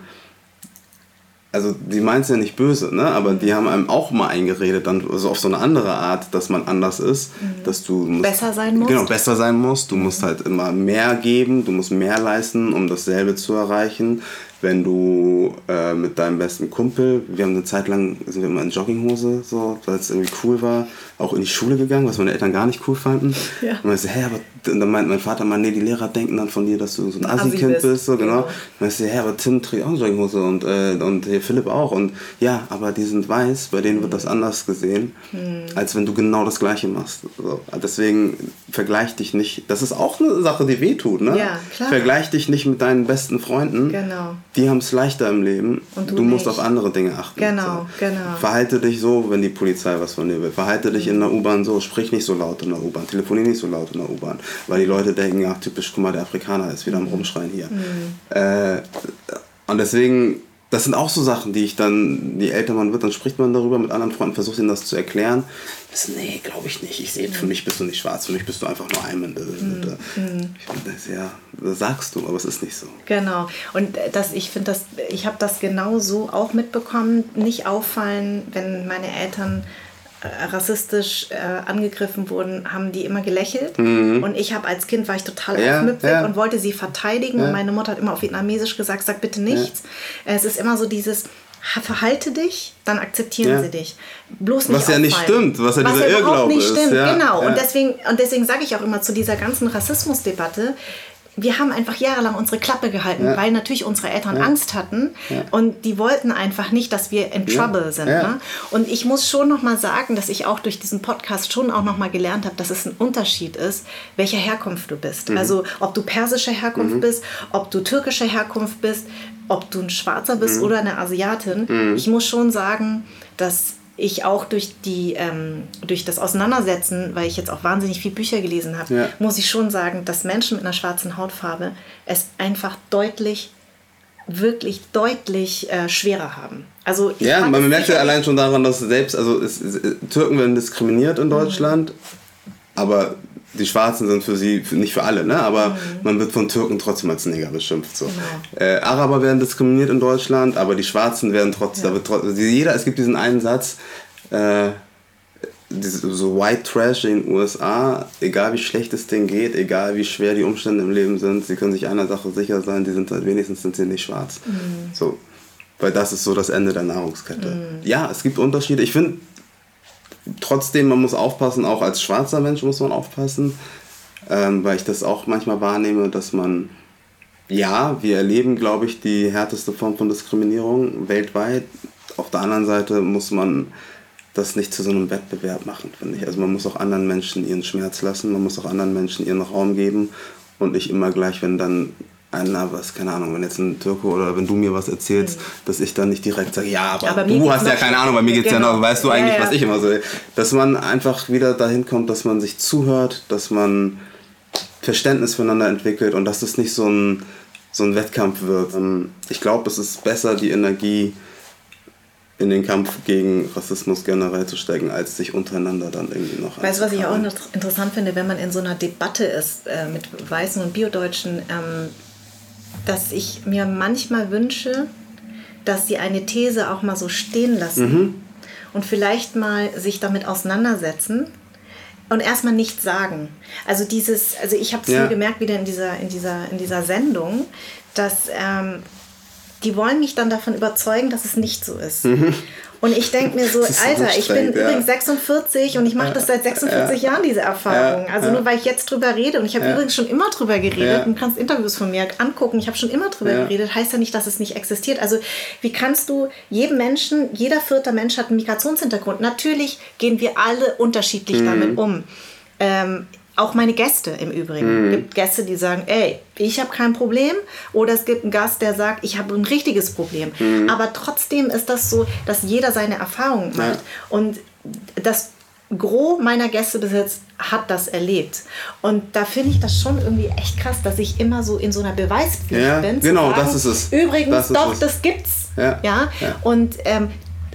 also die meinen es ja nicht böse, ne? aber die haben einem auch mal eingeredet, dann also auf so eine andere Art, dass man anders ist, mhm. dass du musst, besser sein musst. Genau, besser sein musst. Du musst halt immer mehr geben, du musst mehr leisten, um dasselbe zu erreichen wenn du äh, mit deinem besten Kumpel, wir haben eine Zeit lang, sind wir immer in Jogginghose, so, weil es irgendwie cool war, auch in die Schule gegangen, was meine Eltern gar nicht cool fanden. Ja. Und, so, aber, und dann meint mein Vater mal, nee, die Lehrer denken dann von dir, dass du so ein Assi-Kind bist. bist, so, genau. genau. Und ich so, hä, aber Tim trägt auch eine Jogginghose und, äh, und hier Philipp auch. Und ja, aber die sind weiß, bei denen wird das anders gesehen, mhm. als wenn du genau das Gleiche machst. So. Deswegen vergleich dich nicht, das ist auch eine Sache, die wehtut, ne? Ja, klar. Vergleich dich nicht mit deinen besten Freunden. Genau die haben es leichter im Leben. Und du, du musst auf andere Dinge achten. Genau, so. genau. Verhalte dich so, wenn die Polizei was von dir will. Verhalte dich in der U-Bahn so. Sprich nicht so laut in der U-Bahn. Telefonier nicht so laut in der U-Bahn. Weil die Leute denken, ach typisch, guck mal, der Afrikaner ist wieder am mhm. Rumschreien hier. Mhm. Äh, und deswegen das sind auch so Sachen, die ich dann, je älter man wird, dann spricht man darüber mit anderen Freunden, versucht ihnen das zu erklären. Das, nee, glaube ich nicht. Ich sehe, für mich bist du nicht schwarz, für mich bist du einfach nur Eimen. Mhm. Ich ja, das sagst du, aber es ist nicht so. Genau. Und das, ich finde das, ich habe das genau so auch mitbekommen. Nicht auffallen, wenn meine Eltern äh, rassistisch äh, angegriffen wurden, haben die immer gelächelt. Mhm. Und ich habe als Kind war ich total ja, aufmüpfig ja. und wollte sie verteidigen. Ja. Und meine Mutter hat immer auf Vietnamesisch gesagt, sag bitte nichts. Es ist immer so dieses, verhalte dich, dann akzeptieren sie dich. Bloß nicht Was ja nicht stimmt, was ja was dieser ja Irrglaube nicht stimmt. Genau. Und deswegen, und deswegen sage ich auch immer zu dieser ganzen Rassismusdebatte, wir haben einfach jahrelang unsere Klappe gehalten, ja. weil natürlich unsere Eltern ja. Angst hatten ja. und die wollten einfach nicht, dass wir in Trouble sind. Ne? Und ich muss schon noch mal sagen, dass ich auch durch diesen Podcast schon auch noch mal gelernt habe, dass es ein Unterschied ist, welcher Herkunft du bist. Mhm. Also ob du persische Herkunft mhm. bist, ob du türkische Herkunft bist, ob du ein Schwarzer bist mhm. oder eine Asiatin. Mhm. Ich muss schon sagen, dass ich auch durch, die, ähm, durch das Auseinandersetzen, weil ich jetzt auch wahnsinnig viele Bücher gelesen habe, ja. muss ich schon sagen, dass Menschen mit einer schwarzen Hautfarbe es einfach deutlich wirklich deutlich äh, schwerer haben. Also ja, man merkt ja allein schon daran, dass selbst, also es, es, Türken werden diskriminiert in Deutschland, mhm. aber die Schwarzen sind für sie, nicht für alle, ne? aber mhm. man wird von Türken trotzdem als Neger beschimpft. So. Genau. Äh, Araber werden diskriminiert in Deutschland, aber die Schwarzen werden trotzdem, ja. jeder, es gibt diesen einen Satz, äh, so White Trash in den USA, egal wie schlecht es denen geht, egal wie schwer die Umstände im Leben sind, sie können sich einer Sache sicher sein, die sind halt wenigstens sind sie nicht schwarz. Mhm. So. Weil das ist so das Ende der Nahrungskette. Mhm. Ja, es gibt Unterschiede. Ich finde trotzdem, man muss aufpassen, auch als schwarzer Mensch muss man aufpassen, ähm, weil ich das auch manchmal wahrnehme, dass man, ja, wir erleben, glaube ich, die härteste Form von Diskriminierung weltweit. Auf der anderen Seite muss man das nicht zu so einem Wettbewerb machen, finde ich. Also man muss auch anderen Menschen ihren Schmerz lassen, man muss auch anderen Menschen ihren Raum geben und nicht immer gleich, wenn dann einer, was, keine Ahnung, wenn jetzt ein Türke oder wenn du mir was erzählst, mhm. dass ich dann nicht direkt sage, ja, aber, aber du hast ja keine Ahnung, bei mir geht es genau. ja noch, weißt du eigentlich, ja, ja. was ich immer so, dass man einfach wieder dahin kommt, dass man sich zuhört, dass man Verständnis füreinander entwickelt und dass das nicht so ein, so ein Wettkampf wird. Ähm, ich glaube, es ist besser, die Energie in den Kampf gegen Rassismus generell zu stecken, als sich untereinander dann irgendwie noch. Weißt du, was ich auch interessant finde, wenn man in so einer Debatte ist äh, mit Weißen und Biodeutschen, ähm, dass ich mir manchmal wünsche, dass sie eine These auch mal so stehen lassen mhm. und vielleicht mal sich damit auseinandersetzen und erstmal nichts sagen. Also dieses, also ich habe es ja. gemerkt wieder in dieser, in dieser, in dieser Sendung, dass ähm, die wollen mich dann davon überzeugen, dass es nicht so ist. Mhm. Und ich denke mir so, Alter, ich bin ja. übrigens 46 und ich mache das seit 46 ja. Jahren, diese Erfahrung. Also nur weil ich jetzt drüber rede und ich habe übrigens schon immer drüber geredet und kannst Interviews von mir angucken, ich habe schon immer drüber geredet, heißt ja nicht, dass es nicht existiert. Also wie kannst du jedem Menschen, jeder vierte Mensch hat einen Migrationshintergrund. Natürlich gehen wir alle unterschiedlich mhm. damit um. Ähm, auch meine Gäste im Übrigen. Mhm. Es gibt Gäste, die sagen, ey, ich habe kein Problem. Oder es gibt einen Gast, der sagt, ich habe ein richtiges Problem. Mhm. Aber trotzdem ist das so, dass jeder seine Erfahrungen macht. Ja. Und das Gros meiner Gäste bis jetzt hat das erlebt. Und da finde ich das schon irgendwie echt krass, dass ich immer so in so einer Beweispflicht ja, bin. Genau, sagen, das ist es. Übrigens, das doch, es. das gibt's. Ja, ja? ja. Und ähm,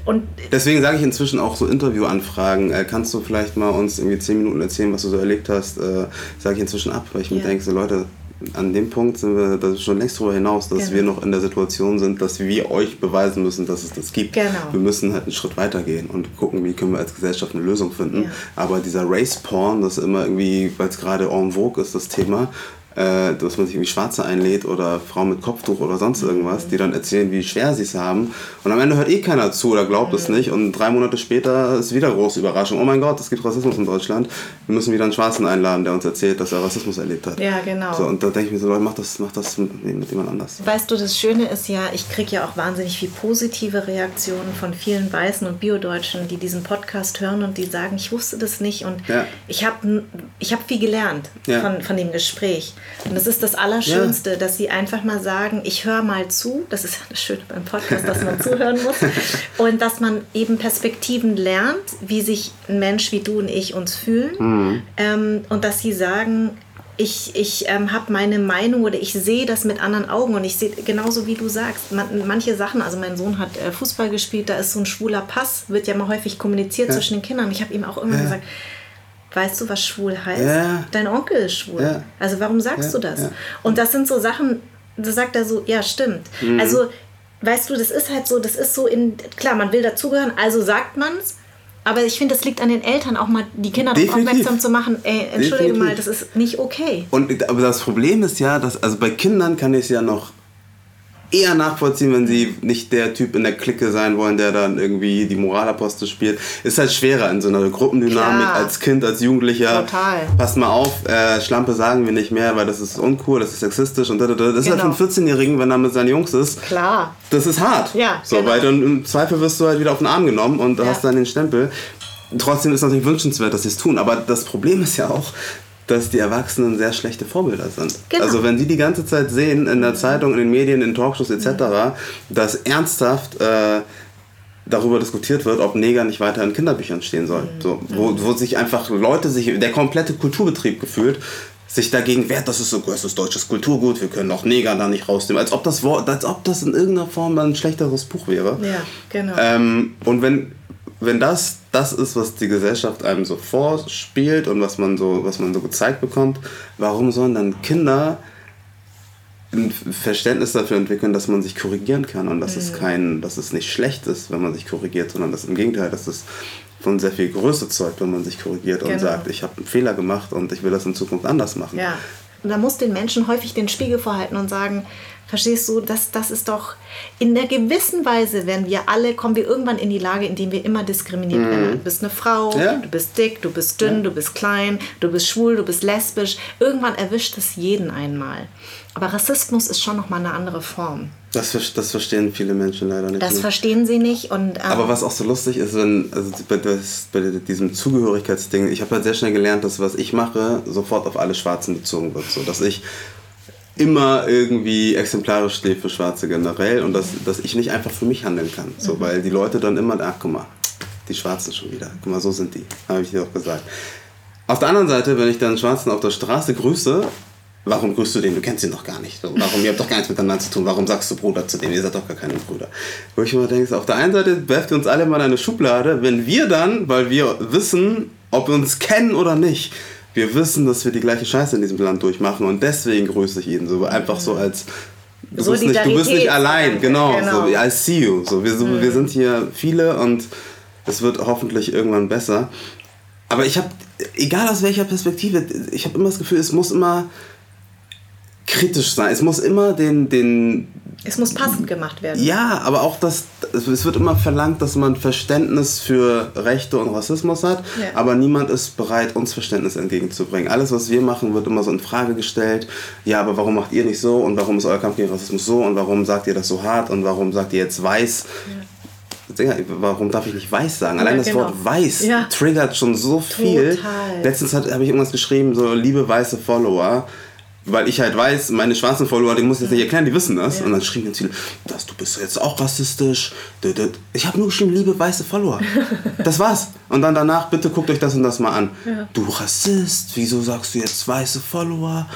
und Deswegen sage ich inzwischen auch so Interviewanfragen. Äh, kannst du vielleicht mal uns irgendwie zehn Minuten erzählen, was du so erlebt hast? Äh, sage ich inzwischen ab, weil ich ja. mir denke, so Leute, an dem Punkt sind wir das ist schon längst darüber hinaus, dass genau. wir noch in der Situation sind, dass wir euch beweisen müssen, dass es das gibt. Genau. Wir müssen halt einen Schritt weiter gehen und gucken, wie können wir als Gesellschaft eine Lösung finden. Ja. Aber dieser Race Porn, das immer irgendwie, weil es gerade en vogue ist, das Thema, äh, dass man sich irgendwie Schwarze einlädt oder Frauen mit Kopftuch oder sonst irgendwas, die dann erzählen, wie schwer sie es haben. Und am Ende hört eh keiner zu oder glaubt mhm. es nicht. Und drei Monate später ist wieder große Überraschung. Oh mein Gott, es gibt Rassismus in Deutschland. Wir müssen wieder einen Schwarzen einladen, der uns erzählt, dass er Rassismus erlebt hat. Ja, genau. So, und da denke ich mir so, Leute, mach das, mach das mit, mit jemand anders. Weißt du, das Schöne ist ja, ich kriege ja auch wahnsinnig viel positive Reaktionen von vielen Weißen und Biodeutschen, die diesen Podcast hören und die sagen, ich wusste das nicht und ja. ich habe ich hab viel gelernt ja. von, von dem Gespräch. Und das ist das Allerschönste, ja. dass sie einfach mal sagen, ich höre mal zu. Das ist ja das Schöne beim Podcast, dass man zuhören muss. Und dass man eben Perspektiven lernt, wie sich ein Mensch wie du und ich uns fühlen. Mhm. Ähm, und dass sie sagen, ich, ich ähm, habe meine Meinung oder ich sehe das mit anderen Augen und ich sehe genauso wie du sagst, man, manche Sachen, also mein Sohn hat äh, Fußball gespielt, da ist so ein schwuler Pass, wird ja mal häufig kommuniziert ja. zwischen den Kindern. Ich habe ihm auch immer ja. gesagt, weißt du, was schwul heißt? Ja. Dein Onkel ist schwul. Ja. Also warum sagst ja, du das? Und das sind so Sachen, da sagt er so, ja, stimmt. Mhm. Also, weißt du, das ist halt so, das ist so in, klar, man will dazugehören, also sagt man es. Aber ich finde, das liegt an den Eltern, auch mal die Kinder darauf aufmerksam zu machen, ey, entschuldige Definitiv. mal, das ist nicht okay. Und aber das Problem ist ja, dass, also bei Kindern kann ich es ja noch eher nachvollziehen, wenn sie nicht der Typ in der Clique sein wollen, der dann irgendwie die Moralapostel spielt. Ist halt schwerer in so einer Gruppendynamik Klar. als Kind, als Jugendlicher. Total. Pass mal auf, äh, Schlampe sagen wir nicht mehr, weil das ist uncool, das ist sexistisch und da, da, da. Das genau. ist halt für einen 14-Jährigen, wenn er mit seinen Jungs ist. Klar. Das ist hart. Ja. So, genau. weil dann im Zweifel wirst du halt wieder auf den Arm genommen und ja. hast dann den Stempel. Trotzdem ist es natürlich wünschenswert, dass sie es tun. Aber das Problem ist ja auch, dass die Erwachsenen sehr schlechte Vorbilder sind. Genau. Also wenn sie die ganze Zeit sehen in der Zeitung, in den Medien, in Talkshows etc., mhm. dass ernsthaft äh, darüber diskutiert wird, ob Neger nicht weiter in Kinderbüchern stehen soll. Mhm. So, wo, wo sich einfach Leute sich, der komplette Kulturbetrieb gefühlt, sich dagegen wehrt, das ist so, das ist deutsches Kulturgut, wir können auch Neger da nicht rausnehmen, als ob das als ob das in irgendeiner Form ein schlechteres Buch wäre. Ja, genau. Ähm, und wenn, wenn das das ist, was die Gesellschaft einem so vorspielt und was man so, was man so gezeigt bekommt, warum sollen dann Kinder ein Verständnis dafür entwickeln, dass man sich korrigieren kann und dass mhm. es kein, dass es nicht schlecht ist, wenn man sich korrigiert, sondern dass im Gegenteil, dass es von sehr viel Größe zeugt, wenn man sich korrigiert genau. und sagt, ich habe einen Fehler gemacht und ich will das in Zukunft anders machen. Ja. Und da muss den Menschen häufig den Spiegel vorhalten und sagen, verstehst du, das, das ist doch in einer gewissen Weise, werden wir alle, kommen wir irgendwann in die Lage, in der wir immer diskriminiert mhm. werden. Du bist eine Frau, ja. du bist dick, du bist dünn, ja. du bist klein, du bist schwul, du bist lesbisch. Irgendwann erwischt es jeden einmal. Aber Rassismus ist schon nochmal eine andere Form. Das, das verstehen viele Menschen leider nicht. Das mehr. verstehen sie nicht. Und, ähm Aber was auch so lustig ist, wenn also bei, das, bei diesem Zugehörigkeitsding, ich habe halt sehr schnell gelernt, dass was ich mache, sofort auf alle Schwarzen bezogen wird. So, dass ich immer irgendwie exemplarisch stehe für Schwarze generell und dass, dass ich nicht einfach für mich handeln kann. So, mhm. Weil die Leute dann immer, ach guck mal, die Schwarzen schon wieder. Guck mal, so sind die. Habe ich dir auch gesagt. Auf der anderen Seite, wenn ich dann Schwarzen auf der Straße grüße, Warum grüßt du den? Du kennst ihn doch gar nicht. Warum? Ihr habt doch gar nichts miteinander zu tun. Warum sagst du Bruder zu dem? Ihr seid doch gar keine Brüder. Wo ich immer denke, auf der einen Seite werft ihr uns alle mal in eine Schublade, wenn wir dann, weil wir wissen, ob wir uns kennen oder nicht, wir wissen, dass wir die gleiche Scheiße in diesem Land durchmachen und deswegen grüße ich ihn so einfach so als du bist nicht, du bist nicht allein, genau, genau. So, I see you. So, wir, so, mhm. wir sind hier viele und es wird hoffentlich irgendwann besser. Aber ich habe, egal aus welcher Perspektive, ich habe immer das Gefühl, es muss immer kritisch sein. Es muss immer den, den. Es muss passend gemacht werden. Ja, aber auch das. Es wird immer verlangt, dass man Verständnis für Rechte und Rassismus hat, ja. aber niemand ist bereit, uns Verständnis entgegenzubringen. Alles, was wir machen, wird immer so in Frage gestellt. Ja, aber warum macht ihr nicht so und warum ist euer Kampf gegen Rassismus so und warum sagt ihr das so hart und warum sagt ihr jetzt weiß? Ja. Warum darf ich nicht weiß sagen? Allein ja, genau. das Wort weiß ja. triggert schon so viel. Total. Letztens habe ich irgendwas geschrieben, so liebe weiße Follower weil ich halt weiß, meine schwarzen Follower, die muss ich jetzt nicht erklären, die wissen das. Ja. Und dann schrieben ganz viele, das, du bist jetzt auch rassistisch. Ich habe nur geschrieben, liebe weiße Follower. Das war's. Und dann danach, bitte guckt euch das und das mal an. Ja. Du Rassist, wieso sagst du jetzt weiße Follower?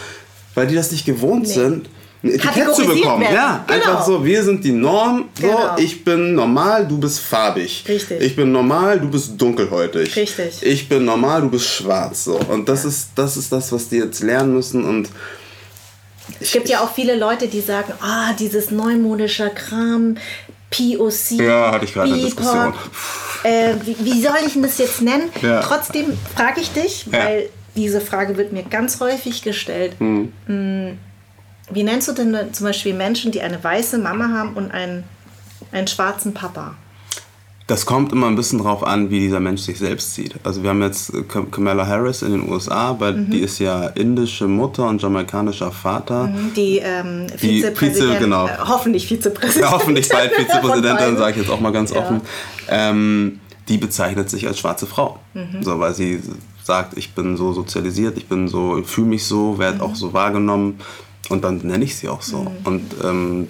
Weil die das nicht gewohnt nee. sind ein Etikett zu bekommen. Werden. Ja, genau. einfach so, wir sind die Norm. So, genau. ich bin normal, du bist farbig. Richtig. Ich bin normal, du bist dunkelhäutig. Richtig. Ich bin normal, du bist schwarz. So. Und das, ja. ist, das ist das, was die jetzt lernen müssen. Und es gibt ja auch viele Leute, die sagen, ah, dieses neumodische Kram, POC. Ja, hatte ich gerade eine Diskussion. Äh, wie, wie, soll ich denn das jetzt nennen? Ja. Trotzdem frage ich dich, ja. weil diese Frage wird mir ganz häufig gestellt. Hm. hm. Wie nennst du denn zum Beispiel Menschen, die eine weiße Mama haben und einen, einen schwarzen Papa? Das kommt immer ein bisschen drauf an, wie dieser Mensch sich selbst sieht. Also wir haben jetzt Kamala Harris in den USA, weil mhm. die ist ja indische Mutter und jamaikanischer Vater. Mhm. Die ähm, Vizepräsidentin, Vize, genau. Äh, hoffentlich Vizepräsidentin. Ja, hoffentlich bald Vizepräsidentin, sage ich jetzt auch mal ganz ja. offen. Ähm, die bezeichnet sich als schwarze Frau. Mhm. So, weil sie sagt, ich bin so sozialisiert, ich bin so, ich fühle mich so, werde mhm. auch so wahrgenommen und dann nenne ich sie auch so. Mhm. Und ähm,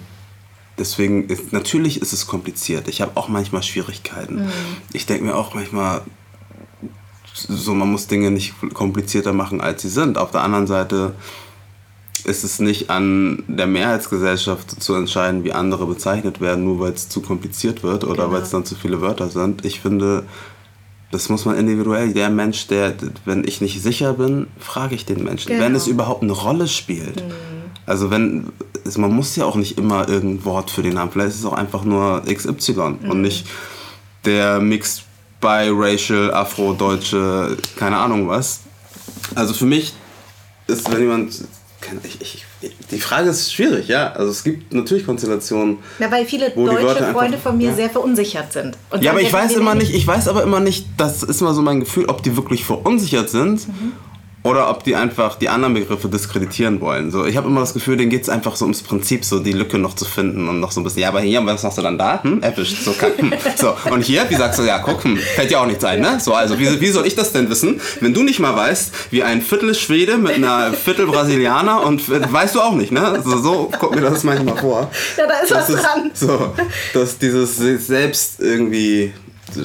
deswegen, ist, natürlich ist es kompliziert. Ich habe auch manchmal Schwierigkeiten. Mhm. Ich denke mir auch manchmal, so man muss Dinge nicht komplizierter machen, als sie sind. Auf der anderen Seite ist es nicht an der Mehrheitsgesellschaft zu entscheiden, wie andere bezeichnet werden, nur weil es zu kompliziert wird oder genau. weil es dann zu viele Wörter sind. Ich finde, das muss man individuell. Der Mensch, der, wenn ich nicht sicher bin, frage ich den Menschen, genau. wenn es überhaupt eine Rolle spielt. Mhm. Also wenn, man muss ja auch nicht immer irgendein Wort für den haben. Vielleicht ist es auch einfach nur XY mhm. und nicht der Mixed Biracial, Afro-Deutsche, keine Ahnung was. Also für mich ist, wenn jemand, ich, ich, die Frage ist schwierig, ja. Also es gibt natürlich Konstellationen. Na, weil viele deutsche Freunde von mir ja. sehr verunsichert sind. ja, aber ich weiß immer nicht, ich weiß aber immer nicht, das ist immer so mein Gefühl, ob die wirklich verunsichert sind mhm oder ob die einfach die anderen Begriffe diskreditieren wollen. So, ich habe immer das Gefühl, denen geht es einfach so ums Prinzip, so die Lücke noch zu finden und noch so ein bisschen, ja, aber hier, was machst du dann da? Hm? Erwischt, so, hm. so. Und hier, wie sagst du, ja, guck, hm, fällt dir auch nichts ein, ne? So, also, wie, wie soll ich das denn wissen, wenn du nicht mal weißt, wie ein Viertel Schwede mit einer Viertel Brasilianer und weißt du auch nicht, ne? So, so kommt mir das manchmal vor. Ja, da ist das was ist, dran. So, dass dieses selbst irgendwie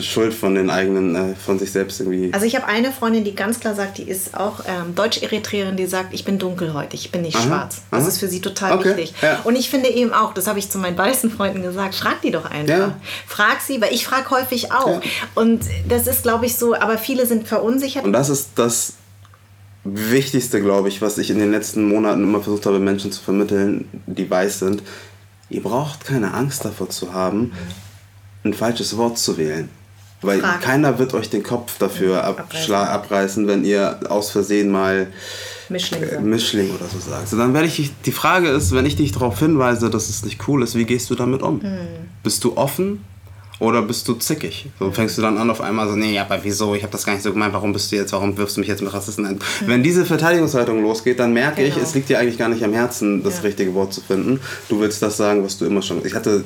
Schuld von den eigenen, äh, von sich selbst irgendwie. Also ich habe eine Freundin, die ganz klar sagt, die ist auch ähm, Deutsch-Eritreerin, die sagt, ich bin dunkelhäutig, ich bin nicht aha, schwarz. Das aha. ist für sie total okay, wichtig. Ja. Und ich finde eben auch, das habe ich zu meinen weißen Freunden gesagt, frag die doch einfach. Ja. Frag sie, weil ich frage häufig auch. Ja. Und das ist, glaube ich, so, aber viele sind verunsichert. Und das ist das Wichtigste, glaube ich, was ich in den letzten Monaten immer versucht habe, Menschen zu vermitteln, die weiß sind. Ihr braucht keine Angst davor zu haben, ein falsches Wort zu wählen. Weil Frage. keiner wird euch den Kopf dafür abreißen. abreißen, wenn ihr aus Versehen mal Mischling, äh, Mischling oder so sagt. So, dann werde ich, die Frage ist, wenn ich dich darauf hinweise, dass es nicht cool ist, wie gehst du damit um? Hm. Bist du offen oder bist du zickig? So fängst du dann an auf einmal so, nee, aber wieso? Ich habe das gar nicht so gemeint. Warum bist du jetzt? Warum wirfst du mich jetzt mit Rassisten ein? Mhm. Wenn diese Verteidigungshaltung losgeht, dann merke genau. ich, es liegt dir eigentlich gar nicht am Herzen, das ja. richtige Wort zu finden. Du willst das sagen, was du immer schon. Ich hatte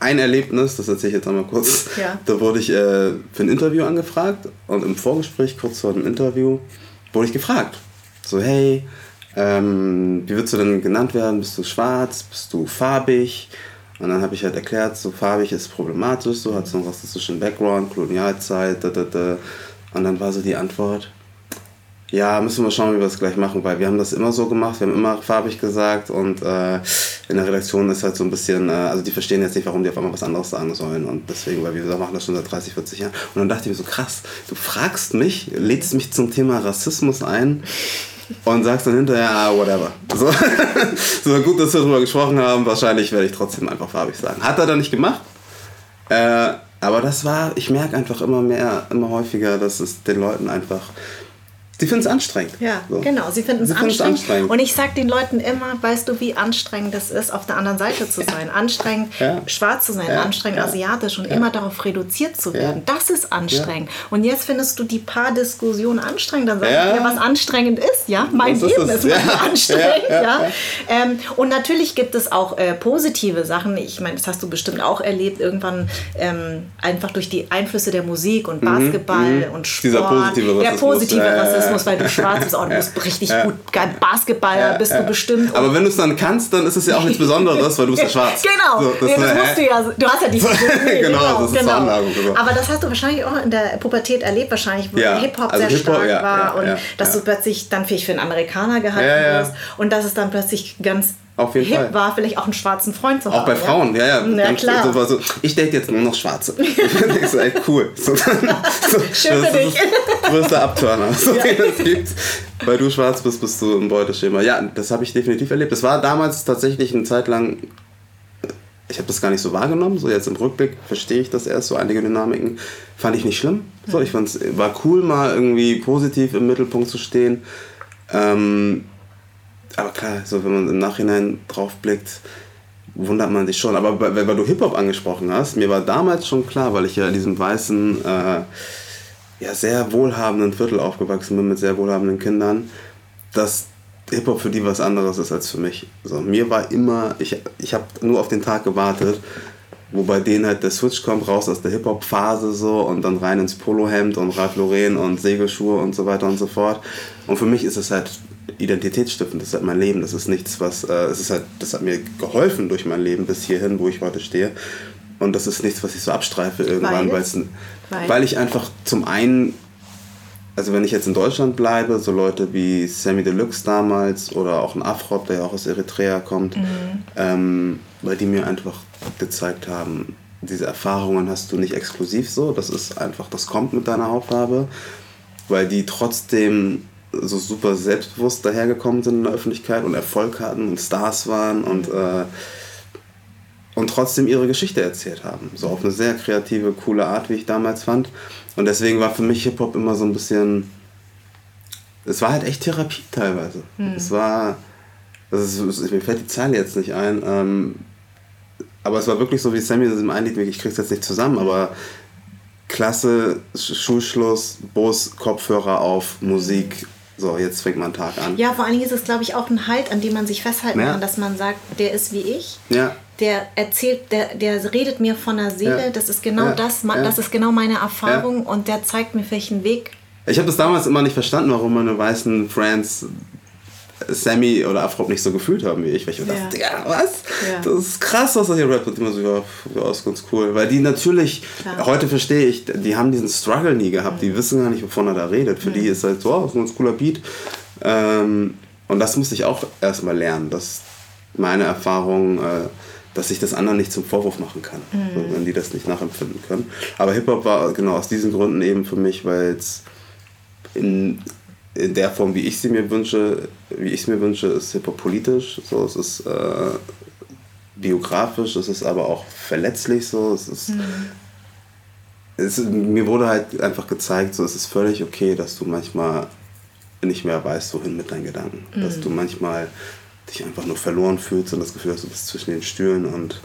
ein Erlebnis, das erzähle ich jetzt einmal kurz. Ja. Da wurde ich äh, für ein Interview angefragt und im Vorgespräch, kurz vor dem Interview, wurde ich gefragt. So, hey, ähm, wie würdest du denn genannt werden? Bist du schwarz? Bist du farbig? Und dann habe ich halt erklärt, so farbig ist problematisch, so hat so einen rassistischen Background, Kolonialzeit, da, da, da. Und dann war so die Antwort, ja, müssen wir schauen, wie wir das gleich machen, weil wir haben das immer so gemacht, wir haben immer farbig gesagt und äh, in der Redaktion ist halt so ein bisschen, äh, also die verstehen jetzt nicht, warum die auf einmal was anderes sagen sollen und deswegen, weil wir machen das schon seit 30, 40 Jahren. Und dann dachte ich mir so, krass, du fragst mich, lädst mich zum Thema Rassismus ein und sagst dann hinterher, ah, whatever. So, so gut, dass wir darüber gesprochen haben, wahrscheinlich werde ich trotzdem einfach farbig sagen. Hat er dann nicht gemacht, äh, aber das war, ich merke einfach immer mehr, immer häufiger, dass es den Leuten einfach Sie finden es anstrengend. Ja, so. genau. Sie finden es anstrengend. anstrengend. Und ich sage den Leuten immer, weißt du, wie anstrengend es ist, auf der anderen Seite zu sein. Ja. Anstrengend, ja. schwarz zu sein, ja. anstrengend, asiatisch und immer darauf reduziert zu werden. Das ist anstrengend. Und jetzt findest du die paar Diskussionen anstrengend. Dann sag ich dir, was anstrengend ist. Ja, mein das Leben ist, ist anstrengend. Ja. Ähm, und natürlich gibt es auch äh, positive Sachen. Ich meine, das hast du bestimmt auch erlebt. Irgendwann ähm, einfach durch die Einflüsse der Musik und mhm, Basketball mhm. und Sport. Dieser positive Rassismus. Der positive Rassismus Rassismus, weil du schwarz bist. Oh, du bist richtig ja. gut. Basketballer bist du bestimmt. Aber wenn du es dann kannst, dann ist es ja auch nichts Besonderes, weil du bist ja schwarz. genau. So, das, nee, das musst du ja. Du hast ja die. nee, genau, genau, das ist genau. Anlagung. Aber das hast du wahrscheinlich auch in der Pubertät erlebt, wahrscheinlich, wo ja. Hip-Hop also sehr Hip stark war und dass du plötzlich dann vielleicht für einen Amerikaner gehalten wirst und dass es dann plötzlich ganz auf jeden Hip Fall. war, vielleicht auch einen schwarzen Freund zu haben. Auch bei Frauen, ja, ja. ja, ja klar. So, so, ich date jetzt nur noch Schwarze. ich das echt cool. So, so, Schön für dich. Das größte Abturner, so, ja. Weil du schwarz bist, bist du im Beuteschema. Ja, das habe ich definitiv erlebt. Das war damals tatsächlich eine Zeit lang ich habe das gar nicht so wahrgenommen. So jetzt im Rückblick verstehe ich das erst, so einige Dynamiken. Fand ich nicht schlimm. So, ich fand's, war cool, mal irgendwie positiv im Mittelpunkt zu stehen. Ähm, aber klar, so wenn man im Nachhinein drauf blickt, wundert man sich schon. Aber weil, weil du Hip-Hop angesprochen hast, mir war damals schon klar, weil ich ja in diesem weißen, äh, ja, sehr wohlhabenden Viertel aufgewachsen bin mit sehr wohlhabenden Kindern, dass Hip-Hop für die was anderes ist als für mich. So, mir war immer, ich, ich habe nur auf den Tag gewartet, wo bei denen halt der Switch kommt, raus aus der Hip-Hop-Phase so und dann rein ins Polohemd und Ralph Lauren und Segelschuhe und so weiter und so fort. Und für mich ist es halt identitätsstiftend, das ist halt mein Leben, das ist nichts, was, äh, es ist halt, das hat mir geholfen durch mein Leben bis hierhin, wo ich heute stehe. Und das ist nichts, was ich so abstreife irgendwann, weil, weil? weil ich einfach zum einen also wenn ich jetzt in Deutschland bleibe, so Leute wie Sammy Deluxe damals oder auch ein Afrop, der ja auch aus Eritrea kommt, mhm. ähm, weil die mir einfach gezeigt haben, diese Erfahrungen hast du nicht exklusiv so, das ist einfach, das kommt mit deiner Hautfarbe, weil die trotzdem so super selbstbewusst dahergekommen sind in der Öffentlichkeit und Erfolg hatten und Stars waren und, äh, und trotzdem ihre Geschichte erzählt haben. So auf eine sehr kreative, coole Art, wie ich damals fand. Und deswegen war für mich Hip-Hop immer so ein bisschen. Es war halt echt Therapie teilweise. Hm. Es war. Also es, mir fällt die Zahl jetzt nicht ein. Ähm, aber es war wirklich so wie Sammy das im Einlied, ich krieg's jetzt nicht zusammen, aber Klasse, Schulschluss, Bus, Kopfhörer auf, Musik, so, jetzt fängt mein Tag an. Ja, vor allen Dingen ist es, glaube ich, auch ein Halt, an dem man sich festhalten ja. kann, dass man sagt, der ist wie ich. Ja. Der erzählt, der, der redet mir von der Seele, ja. das ist genau das, das ist genau meine Erfahrung und der zeigt mir welchen Weg. Ich habe das damals immer nicht verstanden, warum meine weißen Friends Sammy oder Afrop nicht so gefühlt haben wie ich. Weil ich dachte, ja. was? Ja. Das ist krass, was er hier rappt. Und immer so, ja, ja, ist ganz cool. Weil die natürlich, Klar. heute verstehe ich, die haben diesen Struggle nie gehabt. Mhm. Die wissen gar nicht, wovon er da redet. Für mhm. die ist halt so, oh, ist ein ganz cooler Beat. Ähm, und das musste ich auch erstmal lernen. Das meine Erfahrung, äh, dass ich das anderen nicht zum Vorwurf machen kann, mhm. wenn die das nicht nachempfinden können. Aber Hip-Hop war genau aus diesen Gründen eben für mich, weil es in, in der Form, wie ich sie mir wünsche, wie ich es mir wünsche, ist Hip-Hop politisch. So, es ist äh, biografisch, es ist aber auch verletzlich so. Es ist, mhm. es, mir wurde halt einfach gezeigt, so es ist völlig okay, dass du manchmal nicht mehr weißt, wohin mit deinen Gedanken. Mhm. Dass du manchmal dich einfach nur verloren fühlst und das Gefühl hast, du bist zwischen den Stühlen und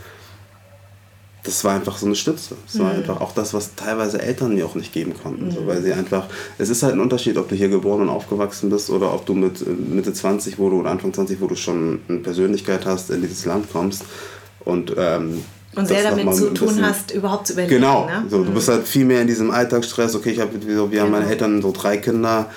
das war einfach so eine Stütze. Es war mhm. einfach auch das, was teilweise Eltern mir auch nicht geben konnten. Mhm. So, weil sie einfach, es ist halt ein Unterschied, ob du hier geboren und aufgewachsen bist oder ob du mit äh, Mitte 20, wo du oder Anfang 20, wo du schon eine Persönlichkeit hast, in dieses Land kommst und ähm, und sehr damit zu tun hast, überhaupt zu überleben. Genau, ne? so, du bist mhm. halt viel mehr in diesem Alltagsstress. Okay, ich habe, wir haben genau. meine Eltern so drei Kinder,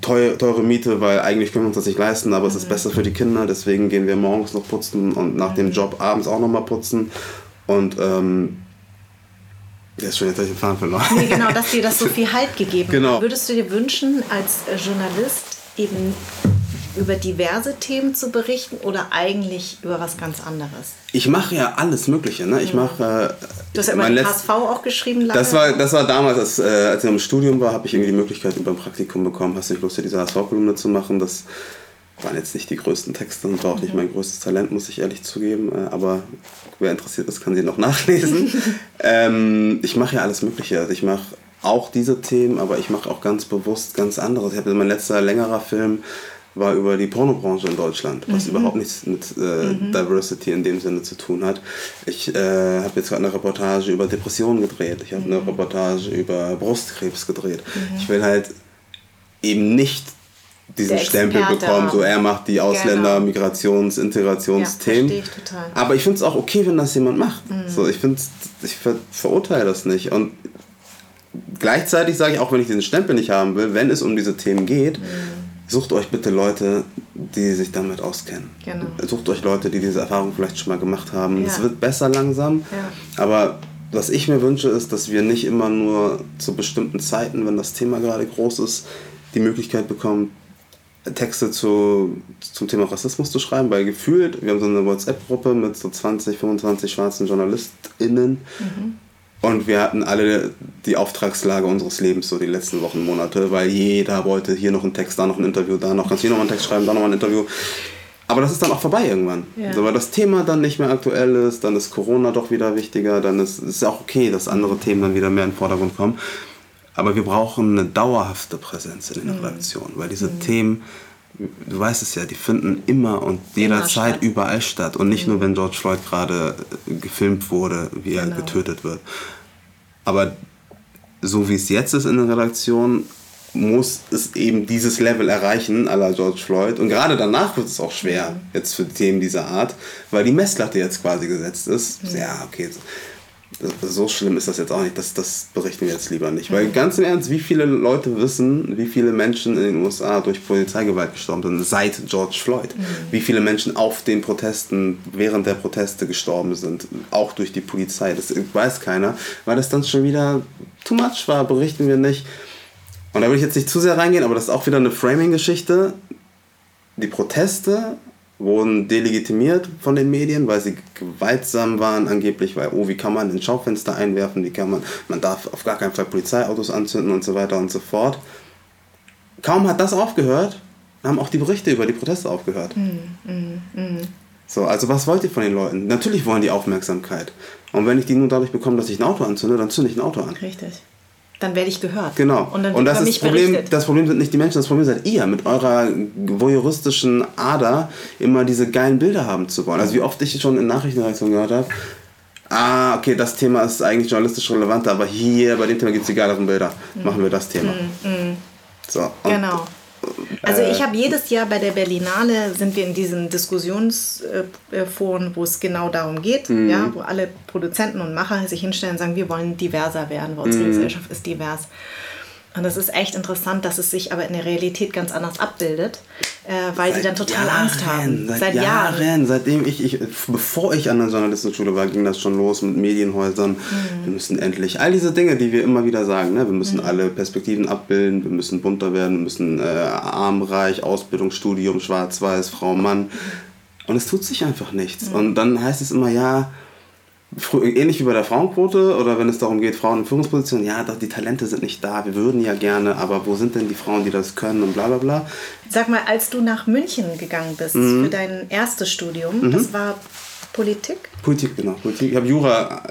teure, teure Miete, weil eigentlich können wir uns das nicht leisten, aber mhm. es ist mhm. besser für die Kinder, deswegen gehen wir morgens noch putzen und nach dem Job abends auch nochmal putzen. Und ähm, ist schon jetzt den Faden verloren. Nee, genau, dass dir das so viel Halt gegeben genau. hat. Würdest du dir wünschen, als Journalist eben über diverse Themen zu berichten oder eigentlich über was ganz anderes? Ich mache ja alles Mögliche. Ne? Ich mhm. mache. Äh, du hast ja immer den HSV auch geschrieben. Lange. Das war, das war damals, als, äh, als ich im Studium war, habe ich irgendwie die Möglichkeit über ein Praktikum bekommen. Hast du nicht Lust, diese HSV-Kolumne zu machen? Das waren jetzt nicht die größten Texte und war auch nicht mein größtes Talent, muss ich ehrlich zugeben. Äh, aber wer interessiert ist, kann sie noch nachlesen. ähm, ich mache ja alles Mögliche. Also ich mache auch diese Themen, aber ich mache auch ganz bewusst ganz anderes. Ich habe mein letzter längerer Film war über die Pornobranche in Deutschland, was mhm. überhaupt nichts mit äh, mhm. Diversity in dem Sinne zu tun hat. Ich äh, habe jetzt gerade eine Reportage über Depressionen gedreht. Ich habe mhm. eine Reportage über Brustkrebs gedreht. Mhm. Ich will halt eben nicht diesen Stempel bekommen, so er macht die Ausländer, genau. Migrations-, Integrationsthemen. Ja, Aber ich finde es auch okay, wenn das jemand macht. Mhm. So, ich finde, ich ver verurteile das nicht. Und gleichzeitig sage ich auch, wenn ich diesen Stempel nicht haben will, wenn es um diese Themen geht, mhm sucht euch bitte Leute, die sich damit auskennen. Genau. Sucht euch Leute, die diese Erfahrung vielleicht schon mal gemacht haben. Es wird besser langsam, ja. aber was ich mir wünsche, ist, dass wir nicht immer nur zu bestimmten Zeiten, wenn das Thema gerade groß ist, die Möglichkeit bekommen, Texte zu, zum Thema Rassismus zu schreiben, weil gefühlt, wir haben so eine WhatsApp-Gruppe mit so 20, 25 schwarzen JournalistInnen mhm. Und wir hatten alle die Auftragslage unseres Lebens so die letzten Wochen, Monate, weil jeder wollte hier noch einen Text, da noch ein Interview, da noch, kannst du hier noch einen Text schreiben, da noch ein Interview. Aber das ist dann auch vorbei irgendwann. Ja. Also, weil das Thema dann nicht mehr aktuell ist, dann ist Corona doch wieder wichtiger, dann ist es auch okay, dass andere Themen dann wieder mehr in den Vordergrund kommen. Aber wir brauchen eine dauerhafte Präsenz in den mhm. Redaktionen, weil diese mhm. Themen du weißt es ja, die finden immer und jederzeit überall statt. Und nicht mhm. nur, wenn George Floyd gerade äh, gefilmt wurde, wie genau. er getötet wird. Aber so wie es jetzt ist in der Redaktion, muss es eben dieses Level erreichen, à la George Floyd. Und gerade danach wird es auch schwer, mhm. jetzt für Themen dieser Art, weil die Messlatte jetzt quasi gesetzt ist. Mhm. Ja, okay, so schlimm ist das jetzt auch nicht, das, das berichten wir jetzt lieber nicht. Weil ganz im Ernst, wie viele Leute wissen, wie viele Menschen in den USA durch Polizeigewalt gestorben sind seit George Floyd? Mhm. Wie viele Menschen auf den Protesten, während der Proteste gestorben sind, auch durch die Polizei? Das weiß keiner, weil das dann schon wieder too much war, berichten wir nicht. Und da will ich jetzt nicht zu sehr reingehen, aber das ist auch wieder eine Framing-Geschichte. Die Proteste wurden delegitimiert von den Medien, weil sie gewaltsam waren angeblich, weil, oh, wie kann man ein Schaufenster einwerfen, wie kann man, man darf auf gar keinen Fall Polizeiautos anzünden und so weiter und so fort. Kaum hat das aufgehört, haben auch die Berichte über die Proteste aufgehört. Mm, mm, mm. So, also was wollt ihr von den Leuten? Natürlich wollen die Aufmerksamkeit. Und wenn ich die nur dadurch bekomme, dass ich ein Auto anzünde, dann zünde ich ein Auto an. Richtig dann werde ich gehört. Genau. Und, und das, ist Problem, das Problem sind nicht die Menschen, das Problem seid ihr mit eurer voyeuristischen Ader immer diese geilen Bilder haben zu wollen. Also wie oft ich schon in Nachrichtenreaktionen gehört habe, ah, okay, das Thema ist eigentlich journalistisch relevant, aber hier bei dem Thema gibt es die geileren Bilder. Mhm. Machen wir das Thema. Mhm. So, genau. Also ich habe jedes Jahr bei der Berlinale sind wir in diesen Diskussionsforen, wo es genau darum geht, mhm. ja, wo alle Produzenten und Macher sich hinstellen und sagen, wir wollen diverser werden, weil unsere mhm. Gesellschaft ist divers. Und das ist echt interessant, dass es sich aber in der Realität ganz anders abbildet, äh, weil Seit sie dann total Jahren, Angst haben. Seit, Jahren. Seitdem ich, ich, bevor ich an der Journalistenschule war, ging das schon los mit Medienhäusern. Mhm. Wir müssen endlich, all diese Dinge, die wir immer wieder sagen, ne? wir müssen alle Perspektiven abbilden, wir müssen bunter werden, wir müssen äh, arm, reich, Ausbildung, Studium, schwarz, weiß, Frau, Mann. Und es tut sich einfach nichts. Mhm. Und dann heißt es immer, ja, ähnlich wie bei der Frauenquote oder wenn es darum geht, Frauen in Führungspositionen, ja, die Talente sind nicht da, wir würden ja gerne, aber wo sind denn die Frauen, die das können und bla bla bla. Sag mal, als du nach München gegangen bist Mhm. für dein erstes Studium, das war Politik? Politik, genau. Politik. Ich habe Jura,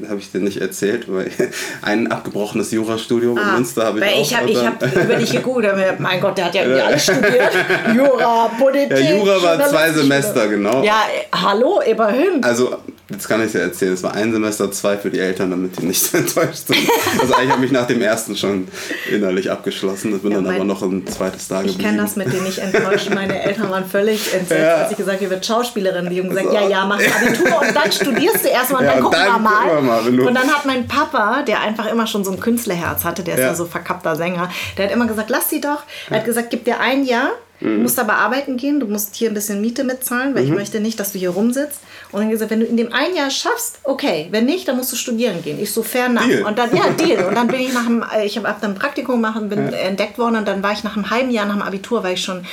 äh, habe ich dir nicht erzählt, weil ein abgebrochenes Jurastudium in Münster habe ich Ah, auch. ich habe hab über dich gegoogelt. Mein Gott, der hat ja irgendwie alles studiert. Jura, Politik. Ja, Jura war zwei. Semester, genau. Ja, hallo, immerhin. Also, jetzt kann ich es ja erzählen. Es war ein Semester, zwei für die Eltern, damit die nicht so enttäuscht sind. Also eigentlich habe ich nach dem ersten schon innerlich abgeschlossen. Ich bin Ja, dann aber noch ein zweites da Ich geblieben. kenne das mit denen nicht enttäuschen. Meine Eltern waren völlig entsetzt, Ja. als ich gesagt habe, ich werde Schauspielerin. Die haben gesagt, ja, ja, mach Abitur und dann studierst du erstmal und Ja, dann gucken dann wir mal. gucken wir mal, und dann hat mein Papa, der einfach immer schon so ein Künstlerherz hatte, der ist ja, so verkappter Sänger, der hat immer gesagt, lass sie doch. Er hat gesagt, gib dir ein Jahr. Du Mhm. musst aber arbeiten gehen, du musst hier ein bisschen Miete mitzahlen, weil ich möchte nicht, dass du hier rumsitzt. Und dann gesagt, wenn du in dem ein Jahr schaffst, okay, wenn nicht, dann musst du studieren gehen. Ich so fernab. Deal. Und dann, ja, Deal. Und dann bin ich nach dem, äh, ich habe ab einem Praktikum machen, bin entdeckt worden und dann war ich nach einem halben Jahr nach dem Abitur, war ich schon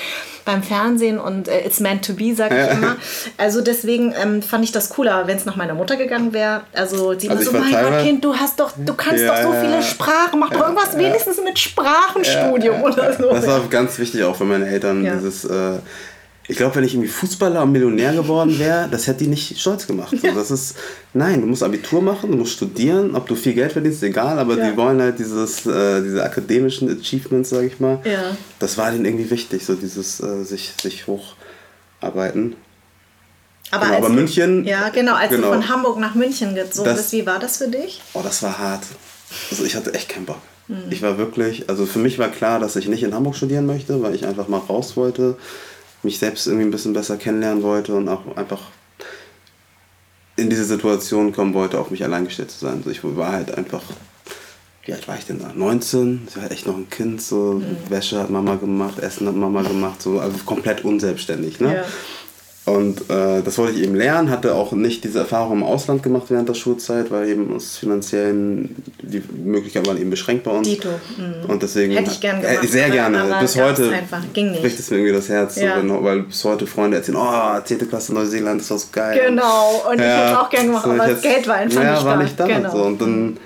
beim Fernsehen und äh, it's meant to be, sag ich immer. Also deswegen ähm, fand ich das cooler, wenn es nach meiner Mutter gegangen wäre. Also sie Also war so, mein Gott, Kind, du hast doch, du kannst Ja, doch so ja, viele ja. Sprachen, mach doch irgendwas wenigstens mit Sprachenstudium oder so. Das war ganz wichtig auch für meine Eltern, Ja. dieses. Äh, ich glaube, wenn ich irgendwie Fußballer und Millionär geworden wäre, das hätte die nicht stolz gemacht. So, das ist, nein, du musst Abitur machen, du musst studieren, ob du viel Geld verdienst, egal, aber Ja. die wollen halt dieses, äh, diese akademischen Achievements, sage ich mal. Ja. Das war denen irgendwie wichtig, so dieses äh, sich, sich hocharbeiten. aber, Genau, als aber du- München- Ja, genau, als genau. du von Hamburg nach München gezogen Das- bist, wie war das für dich? Oh, das war hart. Also ich hatte echt keinen Bock. Mhm. Ich war wirklich, also für mich war klar, dass ich nicht in Hamburg studieren möchte, weil ich einfach mal raus wollte, mich selbst irgendwie ein bisschen besser kennenlernen wollte und auch einfach in diese Situation kommen wollte, auf mich allein gestellt zu sein. Also ich war halt einfach, wie alt war ich denn da? 19? Ich war halt echt noch ein Kind, so Mhm. Wäsche hat Mama gemacht, Essen hat Mama gemacht, so also komplett unselbstständig. Ne? Ja. Und äh, das wollte ich eben lernen, hatte auch nicht diese Erfahrung im Ausland gemacht während der Schulzeit, weil eben aus finanziellen, die Möglichkeiten waren eben beschränkt bei uns. Dito, mhm. Und deswegen. Hätte ich gern gemacht, Äh, sehr aber- gerne. aber bis heute einfach, ging nicht. bricht es mir irgendwie das Herz, so, Ja. wenn, weil bis heute Freunde erzählen, oh, 10. Klasse Neuseeland, das war so geil. Genau, und ich hätte es auch gern gemacht, so, aber das Geld war einfach ja, nicht war da. nicht da. Genau. So, und dann,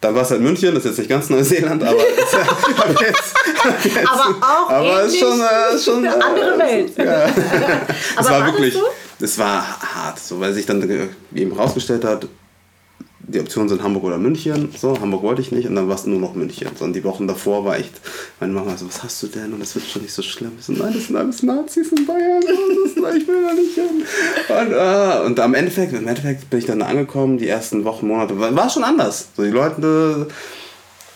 dann war es halt München, das ist jetzt nicht ganz Neuseeland, aber, ist, aber jetzt, jetzt, Aber auch aber ist ähnlich schon, äh, schon eine andere äh, Welt. Ja. es Aber war war wirklich, so? es war hart, so, weil sich dann äh, eben rausgestellt hat, die Optionen sind Hamburg oder München. So, Hamburg wollte ich nicht und dann war es nur noch München. So, und die Wochen davor war echt, meine Mama so, was hast du denn? Und das wird schon nicht so schlimm. Ich so, nein, das sind alles Nazis in Bayern. So, das, ich will da nicht hin. Und, äh, und am Endeffekt, im Endeffekt bin ich dann angekommen, die ersten Wochen, Monate, war, war schon anders. So, die Leute,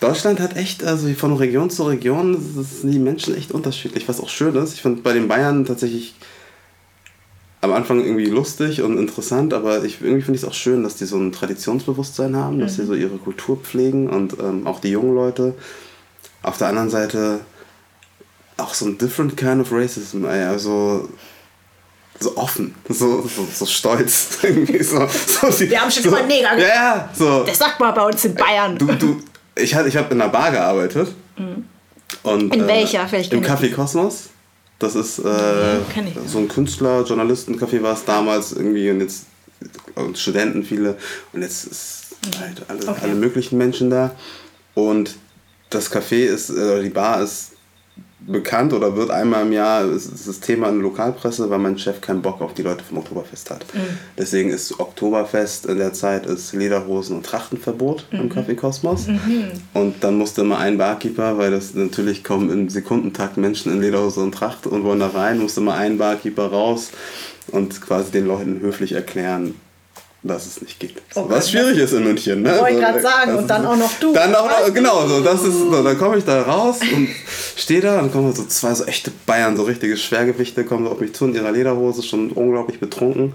Deutschland hat echt, also von Region zu Region, sind die Menschen echt unterschiedlich, was auch schön ist. Ich fand bei den Bayern tatsächlich am Anfang irgendwie lustig und interessant, aber ich, irgendwie finde ich es auch schön, dass die so ein Traditionsbewusstsein haben, dass sie so ihre Kultur pflegen und ähm, auch die jungen Leute. Auf der anderen Seite auch so ein different kind of racism, ey, also so offen, so, so, so stolz. irgendwie so, so, die- Wir haben schon so, immer Neger Ja, ja, so. Das sagt man bei uns in Bayern. Du, du, ich ich habe in einer Bar gearbeitet. Und, Mhm. In welcher? Vielleicht Im Café Kosmos. Das ist äh, nicht. so ein Künstler, Journalistencafé war es damals irgendwie und jetzt und Studenten viele und jetzt ist halt alle, Mhm. Okay. alle möglichen Menschen da. Und das Café ist, äh, oder die Bar ist bekannt oder wird einmal im Jahr, ist das Thema in der Lokalpresse, weil mein Chef keinen Bock auf die Leute vom Oktoberfest hat. Mhm. Deswegen ist Oktoberfest in der Zeit ist Lederhosen und Trachtenverbot Mhm. im Café Kosmos. Und dann musste immer ein Barkeeper, weil das natürlich kommen im Sekundentakt Menschen in Lederhose und Tracht und wollen da rein, musste immer ein Barkeeper raus und quasi den Leuten höflich erklären, dass es nicht geht. Oh Was schwierig ist in München. Ne? Wollte So, grad sagen, das und dann auch noch du. Dann auch noch, genau, so, das ist, so, dann komme ich da raus und stehe da und kommen so zwei so echte Bayern, so richtige Schwergewichte, kommen so auf mich zu in ihrer Lederhose, schon unglaublich betrunken.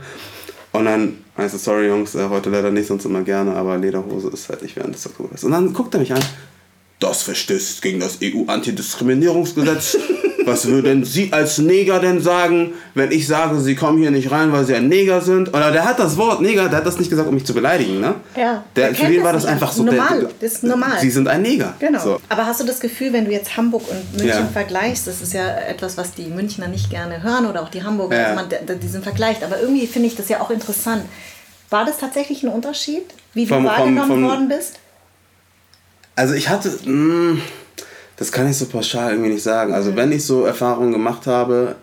Und dann heißt es, sorry Jungs, äh, heute leider nicht, sonst immer gerne, aber Lederhose ist halt nicht während des Oktoberfest. Und dann guckt er mich an, das verstößt gegen das EU-Antidiskriminierungsgesetz. Was würden Sie als Neger denn sagen, wenn ich sage, Sie kommen hier nicht rein, weil Sie ein Neger sind? Oder der hat das Wort Neger, der hat das nicht gesagt, um mich zu beleidigen, ne? Ja. Der, für den war das einfach so. Normal, der, das ist normal. Sie sind ein Neger. Genau. So. Aber hast du das Gefühl, wenn du jetzt Hamburg und München Ja. vergleichst, das ist ja etwas, was die Münchner nicht gerne hören oder auch die Hamburger, Ja. also man, diesen Vergleich. Aber irgendwie finde ich das ja auch interessant. War das tatsächlich ein Unterschied, wie du Vom- vom- wahrgenommen vom- worden bist? Also ich hatte, mh, das kann ich so pauschal irgendwie nicht sagen. Also wenn ich so Erfahrungen gemacht habe,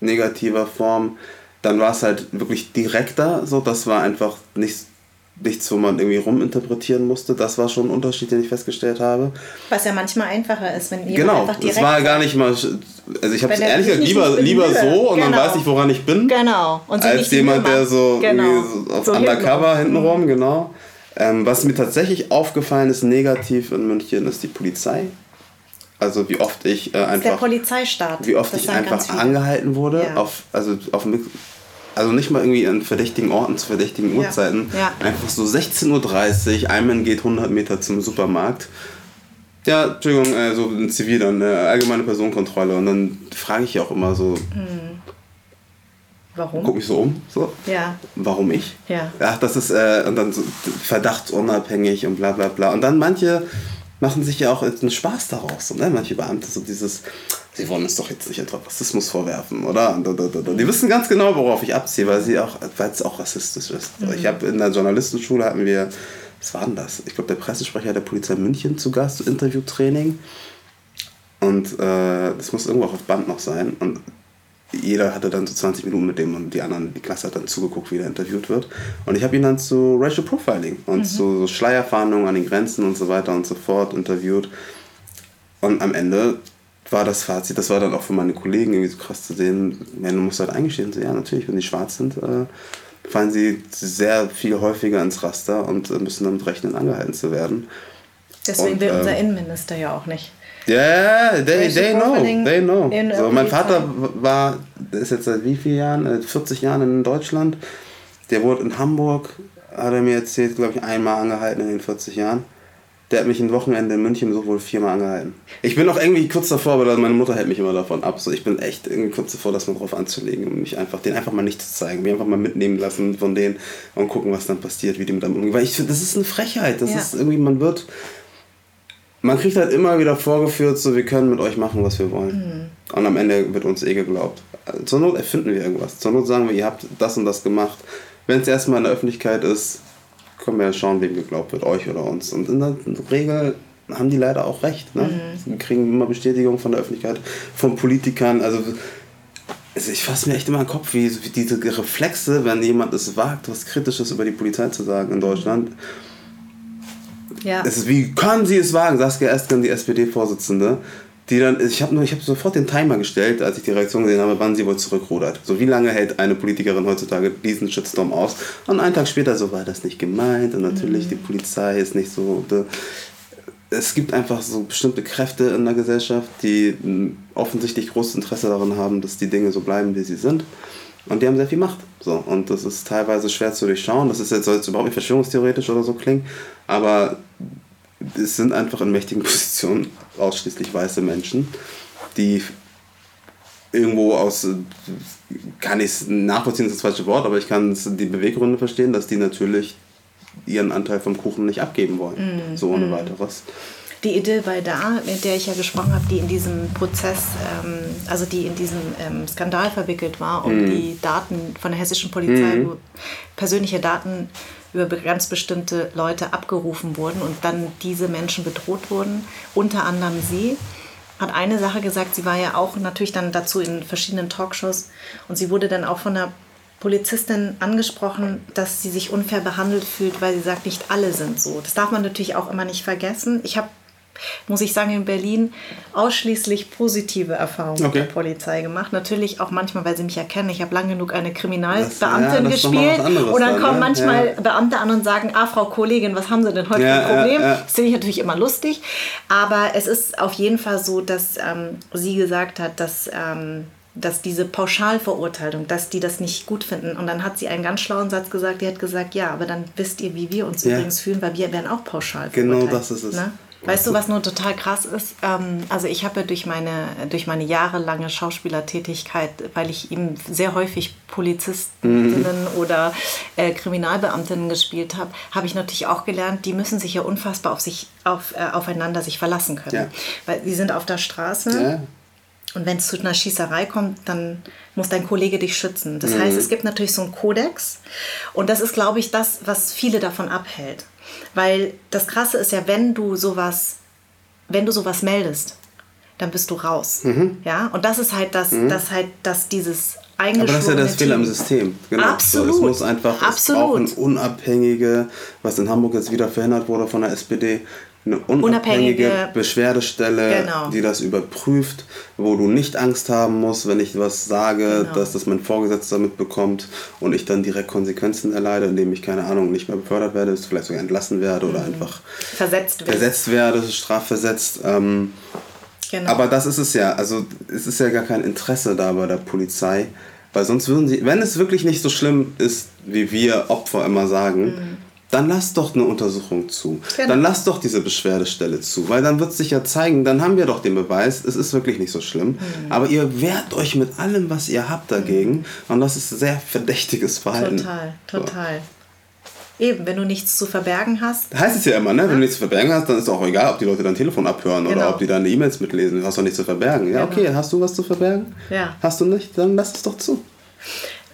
negativer Form, dann war es halt wirklich direkter. So, das war einfach nichts, nichts, wo man irgendwie ruminterpretieren musste. Das war schon ein Unterschied, den ich festgestellt habe. Was ja manchmal einfacher ist, wenn jemand Genau, einfach direkt das war gar nicht mal. Also ich habe es ehrlich gesagt nicht lieber, nicht lieber so und dann Genau. weiß ich, woran ich bin. Genau. Als nicht jemand, der so, Genau. so auf So Undercover hintenrum. hintenrum, genau. Ähm, was mir tatsächlich aufgefallen ist, negativ in München, ist die Polizei. Also wie oft ich äh, ist der einfach, Polizeistaat. wie oft Das ich einfach angehalten wurde, Ja. auf, also auf also nicht mal irgendwie an verdächtigen Orten zu verdächtigen Ja. Uhrzeiten. Ja. Einfach so 16.30 Uhr, ein Mann geht 100 Meter zum Supermarkt. Ja, Entschuldigung, äh, so ein Zivil dann, äh, allgemeine Personenkontrolle. Und dann frage ich auch immer so, Warum? guck mich so um, so, Ja. warum ich? Ja. Ach, das ist, äh, und dann so verdachtsunabhängig und bla bla bla. Und dann manche machen sich ja auch einen Spaß daraus. So, ne? Manche Beamte so dieses, sie wollen uns doch jetzt nicht etwa Rassismus vorwerfen, oder? Und da, da. Die wissen ganz genau, worauf ich abziehe, weil sie auch, weil es auch rassistisch ist. Ich habe in der Journalistenschule hatten wir, was war denn das? Ich glaube, der Pressesprecher der Polizei München zu Gast, Interviewtraining. Und äh, das muss irgendwo auch auf Band noch sein. Und jeder hatte dann so 20 Minuten mit dem und die anderen, die Klasse hat dann zugeguckt, wie der interviewt wird. Und ich habe ihn dann zu Racial Profiling und zu so Schleierfahndungen an den Grenzen und so weiter und so fort interviewt. Und am Ende war das Fazit, das war dann auch für meine Kollegen irgendwie so krass zu sehen, ja, du musst halt eingestehen, so, ja natürlich, wenn die schwarz sind, äh, fallen sie sehr viel häufiger ins Raster und äh, müssen damit rechnen, angehalten zu werden. Deswegen Und, will unser ähm, Innenminister ja auch nicht. Ja, yeah, they, they know, they know. So, mein. Vater war, ist jetzt seit wie vielen Jahren, äh, 40 Jahren in Deutschland. Der wurde in Hamburg, hat er mir erzählt, glaube ich, einmal angehalten in den 40 Jahren. Der hat mich ein Wochenende in München so wohl viermal angehalten. Ich bin auch irgendwie kurz davor, aber meine Mutter hält mich immer davon ab. So, ich bin echt irgendwie kurz davor, das mal drauf anzulegen und mich einfach, den einfach mal nicht zu zeigen. Mich einfach mal mitnehmen lassen von denen und gucken, was dann passiert, wie die mit einem umgehen. Weil ich finde, das ist eine Frechheit. Das Ja. ist irgendwie, man wird man kriegt halt immer wieder vorgeführt, so wir können mit euch machen, was wir wollen. Und am Ende wird uns eh geglaubt. Zur Not erfinden wir irgendwas. Zur Not sagen wir, ihr habt das und das gemacht. Wenn es erstmal in der Öffentlichkeit ist, können wir ja schauen, wem geglaubt wird, euch oder uns. Und in der Regel haben die leider auch recht. Ne? Wir kriegen immer Bestätigung von der Öffentlichkeit, von Politikern. Also, also ich fasse mir echt immer den Kopf, wie, wie diese Reflexe, wenn jemand es wagt, was Kritisches über die Polizei zu sagen in Deutschland. Ja. Es ist, wie kann sie es wagen, Saskia Esken, die SPD-Vorsitzende, die dann, ich habe hab sofort den Timer gestellt, als ich die Reaktion gesehen habe, wann sie wohl zurückrudert. So, wie lange hält eine Politikerin heutzutage diesen Shitstorm aus? Und einen Tag später, so war das nicht gemeint und natürlich die Polizei ist nicht so. Es gibt einfach so bestimmte Kräfte in der Gesellschaft, die offensichtlich großes Interesse daran haben, dass die Dinge so bleiben, wie sie sind. Und die haben sehr viel Macht. So. Und das ist teilweise schwer zu durchschauen. Das ist jetzt, soll jetzt überhaupt nicht verschwörungstheoretisch oder so klingen, aber es sind einfach in mächtigen Positionen ausschließlich weiße Menschen, die irgendwo aus, kann ich es nachvollziehen, ist das falsche Wort, aber ich kann die Beweggründe verstehen, dass die natürlich ihren Anteil vom Kuchen nicht abgeben wollen. So ohne weiteres. Die Idee bei da, mit der ich ja gesprochen habe, die in diesem Prozess, ähm, also die in diesem ähm, Skandal verwickelt war, um die Daten von der hessischen Polizei, wo persönliche Daten über be- ganz bestimmte Leute abgerufen wurden und dann diese Menschen bedroht wurden, unter anderem sie, hat eine Sache gesagt, sie war ja auch natürlich dann dazu in verschiedenen Talkshows und sie wurde dann auch von einer Polizistin angesprochen, dass sie sich unfair behandelt fühlt, weil sie sagt, nicht alle sind so. Das darf man natürlich auch immer nicht vergessen. Ich habe, muss ich sagen, in Berlin ausschließlich positive Erfahrungen Okay. mit der Polizei gemacht. Natürlich auch manchmal, weil sie mich erkennen. Ich habe lang genug eine Kriminalbeamtin ja, das gespielt. Und dann dann, kommen ne? manchmal Ja. Beamte an und sagen, ah, Frau Kollegin, was haben Sie denn heute Ja, für ein Problem? Das finde ich natürlich immer lustig. Aber es ist auf jeden Fall so, dass ähm, sie gesagt hat, dass, ähm, dass diese Pauschalverurteilung, dass die das nicht gut finden. Und dann hat sie einen ganz schlauen Satz gesagt, die hat gesagt, ja, aber dann wisst ihr, wie wir uns Ja. übrigens fühlen, weil wir werden auch pauschal Genau verurteilt. das ist es. Ne? Weißt du, was nur total krass ist? Ähm, also ich habe durch meine, durch meine jahrelange Schauspielertätigkeit, weil ich eben sehr häufig Polizistinnen mhm. oder äh, Kriminalbeamtinnen gespielt habe, habe ich natürlich auch gelernt, die müssen sich ja unfassbar auf sich, auf, äh, aufeinander sich verlassen können. Ja. Weil die sind auf der Straße. Ja. Und wenn es zu einer Schießerei kommt, dann muss dein Kollege dich schützen. Das mhm. heißt, es gibt natürlich so einen Kodex. Und das ist, glaube ich, das, was viele davon abhält. Weil das Krasse ist ja, wenn du sowas, wenn du sowas meldest, dann bist du raus. Mhm. Ja, und das ist halt das, mhm. das halt, dass dieses aber das ist ja das Fehler im System. Genau. Absolut. So, es muss einfach Absolut. Es unabhängige, was in Hamburg jetzt wieder verhindert wurde von der SPD, eine unabhängige, unabhängige Beschwerdestelle, genau. die das überprüft, wo du nicht Angst haben musst, wenn ich was sage, genau. dass das mein Vorgesetzter mitbekommt und ich dann direkt Konsequenzen erleide, indem ich, keine Ahnung, nicht mehr befördert werde, vielleicht sogar entlassen werde oder mhm. einfach versetzt, versetzt werde, strafversetzt. Ähm, genau. Aber das ist es ja, also es ist ja gar kein Interesse da bei der Polizei, weil sonst würden sie, wenn es wirklich nicht so schlimm ist, wie wir Opfer immer sagen, mhm dann lass doch eine Untersuchung zu. Genau. Dann lass doch diese Beschwerdestelle zu, weil dann wird sich ja zeigen, dann haben wir doch den Beweis, es ist wirklich nicht so schlimm. Mhm. Aber ihr wehrt euch mit allem, was ihr habt dagegen mhm. und das ist sehr verdächtiges Verhalten. Total, total. So. Eben, wenn du nichts zu verbergen hast. Heißt es ja immer, ne? Wenn du nichts zu verbergen hast, dann ist auch egal, ob die Leute dein Telefon abhören genau. oder ob die deine E-Mails mitlesen. Du hast doch nichts zu verbergen. Ja, genau. okay, hast du was zu verbergen? Ja. Hast du nicht? Dann lass es doch zu.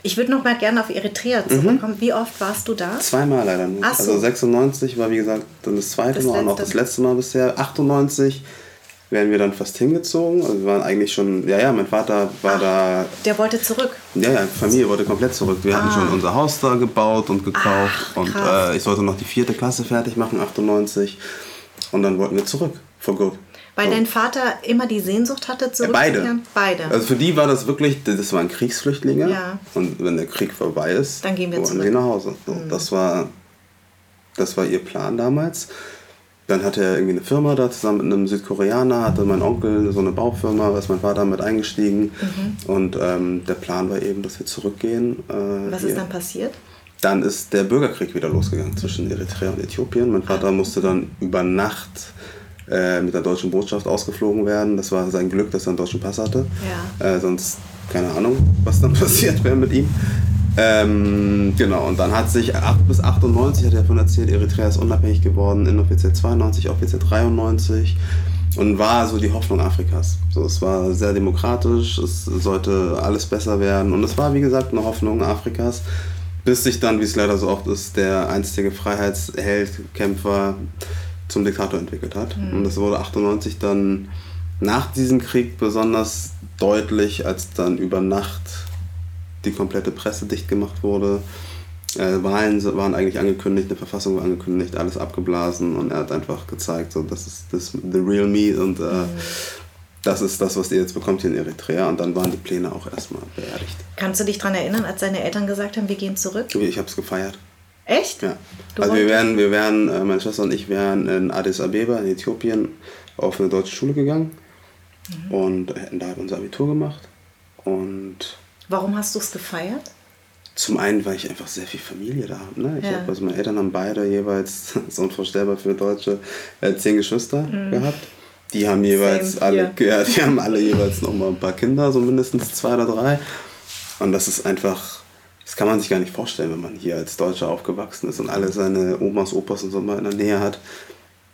Ich würde noch mal gerne auf Eritrea mhm. zurückkommen. Mhm. Wie oft warst du da? Zweimal leider nur. So. Also 96 war wie gesagt dann das zweite das Mal und auch das letzte Mal bisher. 98 wären wir dann fast hingezogen. Also wir waren eigentlich schon, ja, ja, mein Vater war Ach, da. Der wollte zurück. Ja, ja, die Familie wollte komplett zurück. Wir ah. hatten schon unser Haus da gebaut und gekauft. Ach, und äh, ich sollte noch die vierte Klasse fertig machen, 98. Und dann wollten wir zurück, for good. Weil so. dein Vater immer die Sehnsucht hatte, zurückzukehren? Beide. Beide. Also für die war das wirklich, das waren Kriegsflüchtlinge. Ja. Und wenn der Krieg vorbei ist, dann gehen wir wollen sie nach Hause. So, mhm. das, war, das war ihr Plan damals. Dann hatte er irgendwie eine Firma da zusammen mit einem Südkoreaner, hatte mein Onkel so eine Baufirma, da ist mein Vater mit eingestiegen. Mhm. Und ähm, der Plan war eben, dass wir zurückgehen. Äh, Was hier. ist dann passiert? Dann ist der Bürgerkrieg wieder losgegangen zwischen Eritrea und Äthiopien. Mein Vater musste dann über Nacht äh, mit der deutschen Botschaft ausgeflogen werden. Das war sein Glück, dass er einen deutschen Pass hatte. Ja. Äh, sonst keine Ahnung, was dann passiert wäre mit ihm. Ähm, genau, und dann hat sich 8 bis 98, hat er davon erzählt, Eritrea ist unabhängig geworden, inoffiziell 92, offiziell 93 und war so die Hoffnung Afrikas. So, es war sehr demokratisch, es sollte alles besser werden und es war, wie gesagt, eine Hoffnung Afrikas, bis sich dann, wie es leider so oft ist, der einstige Freiheitsheld, Kämpfer zum Diktator entwickelt hat. Mhm. Und das wurde 98 dann nach diesem Krieg besonders deutlich, als dann über Nacht die komplette Presse dicht gemacht wurde. Äh, Wahlen waren eigentlich angekündigt, eine Verfassung war angekündigt, alles abgeblasen und er hat einfach gezeigt, so das ist das the real me und äh, mhm. das ist das, was ihr jetzt bekommt hier in Eritrea und dann waren die Pläne auch erstmal beerdigt. Kannst du dich daran erinnern, als deine Eltern gesagt haben, wir gehen zurück? Ich habe es gefeiert. Echt? Ja. Du also wir wären, wir wären, äh, meine Schwester und ich wären in Addis Abeba in Äthiopien auf eine deutsche Schule gegangen mhm. und hätten da unser Abitur gemacht. Und Warum hast du es gefeiert? Zum einen, weil ich einfach sehr viel Familie da habe. Ne? Ich ja. hab, also meine Eltern haben beide jeweils, so unvorstellbar für Deutsche, äh, zehn Geschwister mhm. gehabt. Die haben jeweils alle, ja, die haben alle jeweils noch mal ein paar Kinder, so mindestens zwei oder drei. Und das ist einfach das kann man sich gar nicht vorstellen, wenn man hier als Deutscher aufgewachsen ist und alle seine Omas, Opas und so mal in der Nähe hat.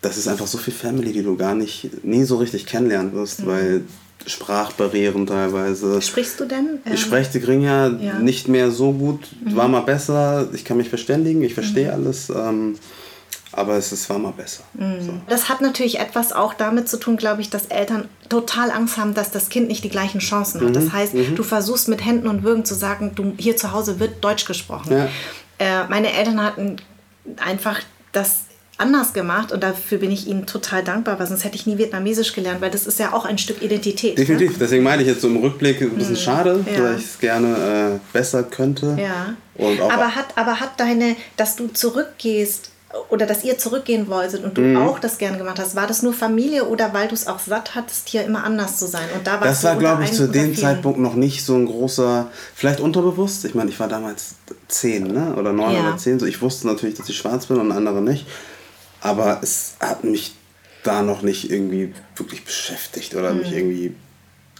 Das ist einfach so viel Family, die du gar nicht, nie so richtig kennenlernen wirst, mhm. weil Sprachbarrieren teilweise. Sprichst du denn? Ähm, ich spreche die Grinja ja. nicht mehr so gut, mhm. war mal besser, ich kann mich verständigen, ich verstehe mhm. alles. Ähm, aber es ist, war mal besser. Mhm. So. Das hat natürlich etwas auch damit zu tun, glaube ich, dass Eltern total Angst haben, dass das Kind nicht die gleichen Chancen hat. Mhm. Das heißt, mhm. du versuchst mit Händen und Würgen zu sagen, du, hier zu Hause wird Deutsch gesprochen. Ja. Äh, meine Eltern hatten einfach das anders gemacht und dafür bin ich ihnen total dankbar, weil sonst hätte ich nie Vietnamesisch gelernt, weil das ist ja auch ein Stück Identität. Ne? Definitiv, ne? deswegen meine ich jetzt so im Rückblick ein bisschen mhm. schade, ja. weil ich es gerne äh, besser könnte. Ja. aber, hat, aber hat deine, dass du zurückgehst, oder dass ihr zurückgehen wolltet und du mhm. auch das gern gemacht hast, war das nur Familie oder weil du es auch satt hattest, hier immer anders zu sein? Und da das war, glaube ich, zu dem Zeitpunkt noch nicht so ein großer, vielleicht unterbewusst. Ich meine, ich war damals zehn ne? oder neun ja. oder zehn. So, ich wusste natürlich, dass ich schwarz bin und andere nicht. Aber es hat mich da noch nicht irgendwie wirklich beschäftigt oder mhm. mich irgendwie.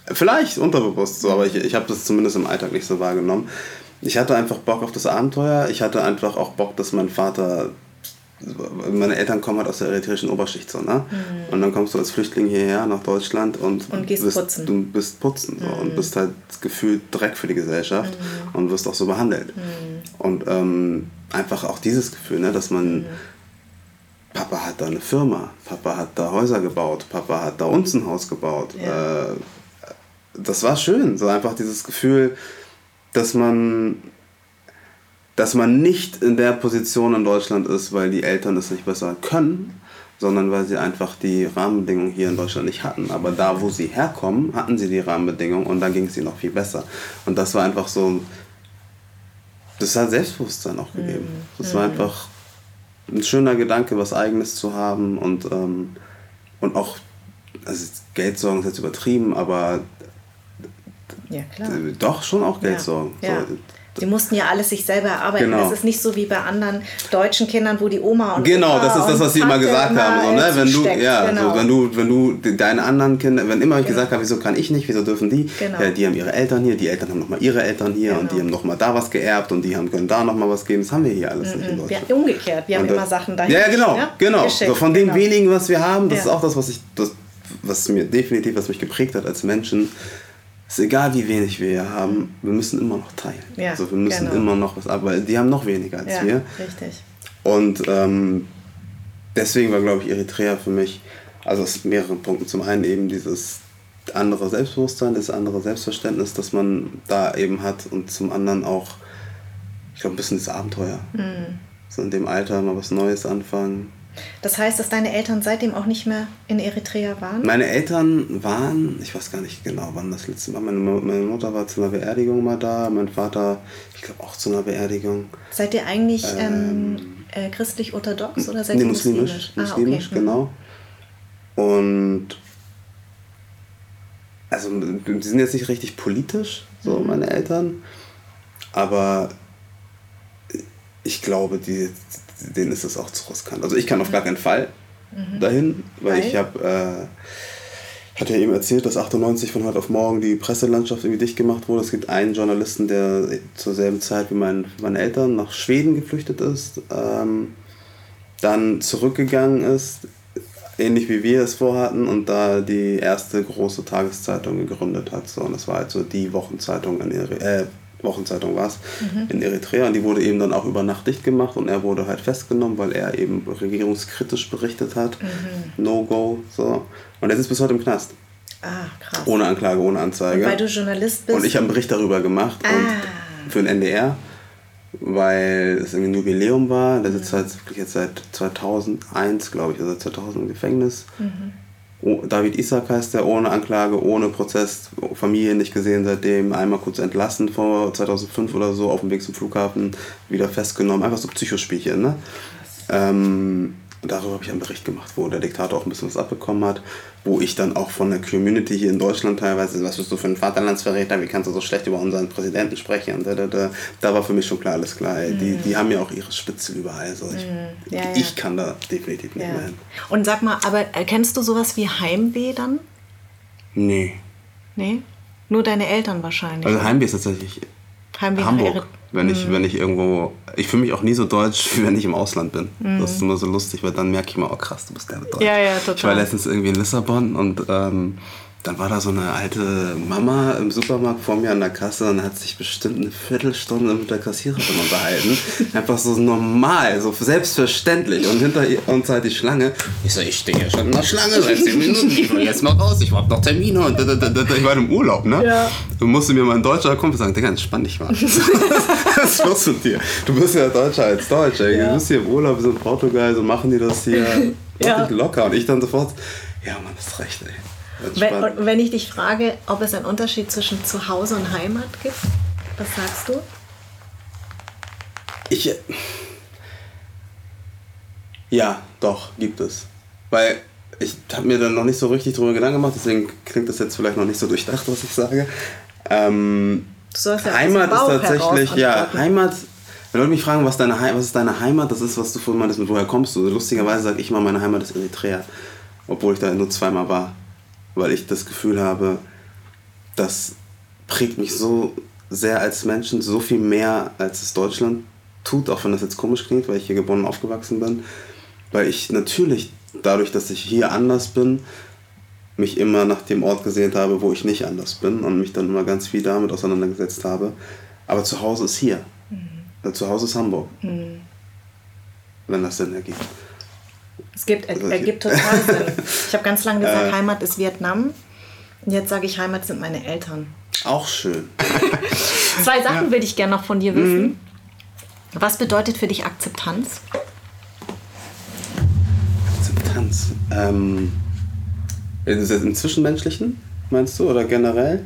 Vielleicht unterbewusst so, aber ich, ich habe das zumindest im Alltag nicht so wahrgenommen. Ich hatte einfach Bock auf das Abenteuer. Ich hatte einfach auch Bock, dass mein Vater meine Eltern kommen halt aus der eritreischen Oberschicht so, ne? Mhm. Und dann kommst du als Flüchtling hierher nach Deutschland und, und bist, putzen. du bist putzen so, mhm. und bist halt gefühlt Dreck für die Gesellschaft mhm. und wirst auch so behandelt. Mhm. Und ähm, einfach auch dieses Gefühl, ne, dass man mhm. Papa hat da eine Firma, Papa hat da Häuser gebaut, Papa hat da uns ein Haus gebaut. Ja. Äh, das war schön, so einfach dieses Gefühl, dass man dass man nicht in der Position in Deutschland ist, weil die Eltern es nicht besser können, sondern weil sie einfach die Rahmenbedingungen hier in Deutschland nicht hatten. Aber da, wo sie herkommen, hatten sie die Rahmenbedingungen und dann ging es ihnen noch viel besser. Und das war einfach so, das hat Selbstbewusstsein auch gegeben. Mhm. Das war mhm. einfach ein schöner Gedanke, was Eigenes zu haben und, ähm, und auch, also Geldsorgen ist jetzt übertrieben, aber ja, doch schon auch Geldsorgen. Ja. Ja. Sie mussten ja alles sich selber erarbeiten. Genau. Das ist nicht so wie bei anderen deutschen Kindern, wo die Oma und Genau, Opa das ist das, was sie immer gesagt immer haben. So, ne? wenn, du, ja, genau. so, wenn, du, wenn du deine anderen Kinder, wenn immer ich genau. gesagt habe, wieso kann ich nicht, wieso dürfen die? Genau. Ja, die haben ihre Eltern hier, die Eltern haben nochmal ihre Eltern hier und die genau. haben nochmal da was geerbt und die haben, können da nochmal was geben. Das haben wir hier alles mhm. nicht in Deutschland. Wir, umgekehrt, wir haben und, immer Sachen dahin. Ja, genau, ja? genau. So, von dem genau. wenigen, was wir haben, das ja. ist auch das, was ich, das, was mir definitiv, was mich geprägt hat als Menschen ist egal, wie wenig wir hier haben, wir müssen immer noch teilen. Ja, also wir müssen genau. immer noch was aber Die haben noch weniger als ja, wir. Richtig. Und ähm, deswegen war, glaube ich, Eritrea für mich, also aus mehreren Punkten. Zum einen eben dieses andere Selbstbewusstsein, das andere Selbstverständnis, das man da eben hat. Und zum anderen auch, ich glaube, ein bisschen das Abenteuer. Mhm. So in dem Alter mal was Neues anfangen das heißt, dass deine Eltern seitdem auch nicht mehr in Eritrea waren? Meine Eltern waren, ich weiß gar nicht genau, wann das letzte Mal. Meine, meine Mutter war zu einer Beerdigung mal da, mein Vater, ich glaube auch zu einer Beerdigung. Seid ihr eigentlich ähm, ähm, äh, christlich-orthodox oder seid nee, ihr muslimisch? Muslimisch, muslimisch ah, okay. genau. Und also die sind jetzt nicht richtig politisch, so mhm. meine Eltern, aber ich glaube, die, denen ist es auch zu riskant. Also ich kann auf gar keinen Fall mhm. dahin, weil, weil? ich habe, äh, hatte ja eben erzählt, dass 98 von heute auf morgen die Presselandschaft irgendwie dicht gemacht wurde. Es gibt einen Journalisten, der zur selben Zeit wie mein, meine Eltern nach Schweden geflüchtet ist, ähm, dann zurückgegangen ist, ähnlich wie wir es vorhatten und da die erste große Tageszeitung gegründet hat. So, und das war halt so die Wochenzeitung in ihre, äh, Wochenzeitung war es, mhm. in Eritrea. Und die wurde eben dann auch über Nacht dicht gemacht und er wurde halt festgenommen, weil er eben regierungskritisch berichtet hat. Mhm. No go. So. Und er ist bis heute im Knast. Ah, krass. Ohne Anklage, ohne Anzeige. Und weil du Journalist bist. Und ich habe einen Bericht darüber gemacht ah. und für den NDR, weil es ein Jubiläum war. Der sitzt mhm. halt wirklich jetzt seit 2001, glaube ich, also seit 2000 im Gefängnis. Mhm. David Isaac heißt der, ohne Anklage, ohne Prozess, Familie nicht gesehen seitdem, einmal kurz entlassen vor 2005 oder so, auf dem Weg zum Flughafen, wieder festgenommen, einfach so Psychospielchen, ne? Ähm, darüber habe ich einen Bericht gemacht, wo der Diktator auch ein bisschen was abbekommen hat wo ich dann auch von der Community hier in Deutschland teilweise, was bist du für ein Vaterlandsverräter, wie kannst du so schlecht über unseren Präsidenten sprechen? Und da, da, da, da war für mich schon klar, alles klar. Ey, die, die haben ja auch ihre Spitze überall. So. Ich, mhm. ja, ich kann da definitiv nicht ja. mehr hin. Und sag mal, aber erkennst du sowas wie Heimweh dann? Nee. Nee? Nur deine Eltern wahrscheinlich. Also Heimweh ist tatsächlich Heimweh Hamburg. Wenn ich, mhm. wenn ich irgendwo. Ich fühle mich auch nie so deutsch, wie wenn ich im Ausland bin. Mhm. Das ist immer so lustig, weil dann merke ich mal, oh krass, du bist der Deutsch. Ja, ja, total. Ich war letztens irgendwie in Lissabon und ähm, dann war da so eine alte Mama im Supermarkt vor mir an der Kasse und hat sich bestimmt eine Viertelstunde mit der Kassiererin unterhalten. Einfach so normal, so selbstverständlich. Und hinter uns halt die Schlange. Ich so, ich stehe ja schon in der Schlange seit 10 Minuten. Ich will jetzt mal raus, ich hab noch Termine. Und ich war im Urlaub, ne? Ja. Du musste mir mein deutscher Kumpel sagen, Digga, entspann dich mal. Was ist los mit dir? Du bist ja Deutscher als Deutsch, ey. Ja. Du bist hier im Urlaub, wir sind in Portugal, so machen die das hier ja. locker. Und ich dann sofort, ja, man, ist recht, ey. Wenn, wenn ich dich frage, ob es einen Unterschied zwischen Zuhause und Heimat gibt, was sagst du? Ich. Äh, ja, doch, gibt es. Weil ich habe mir dann noch nicht so richtig drüber Gedanken gemacht, deswegen klingt das jetzt vielleicht noch nicht so durchdacht, was ich sage. Ähm, ja Heimat ist tatsächlich, ja, Heimat, wenn Leute mich fragen, was, deine, was ist deine Heimat, das ist, was du vorhin meintest, mit woher kommst du. Lustigerweise sage ich immer, meine Heimat ist Eritrea. obwohl ich da nur zweimal war. Weil ich das Gefühl habe, das prägt mich so sehr als Menschen, so viel mehr als es Deutschland tut, auch wenn das jetzt komisch klingt, weil ich hier geboren und aufgewachsen bin. Weil ich natürlich dadurch, dass ich hier anders bin, mich immer nach dem Ort gesehnt habe, wo ich nicht anders bin und mich dann immer ganz viel damit auseinandergesetzt habe. Aber zu Hause ist hier. Mhm. Zu Hause ist Hamburg. Mhm. Wenn das Sinn ergibt. Es gibt, er, ergibt total Sinn. Ich habe ganz lange gesagt, äh, Heimat ist Vietnam. Und jetzt sage ich, Heimat sind meine Eltern. Auch schön. Zwei Sachen ja. würde ich gerne noch von dir wissen. Mhm. Was bedeutet für dich Akzeptanz? Akzeptanz. Ähm, Im Zwischenmenschlichen, meinst du, oder generell?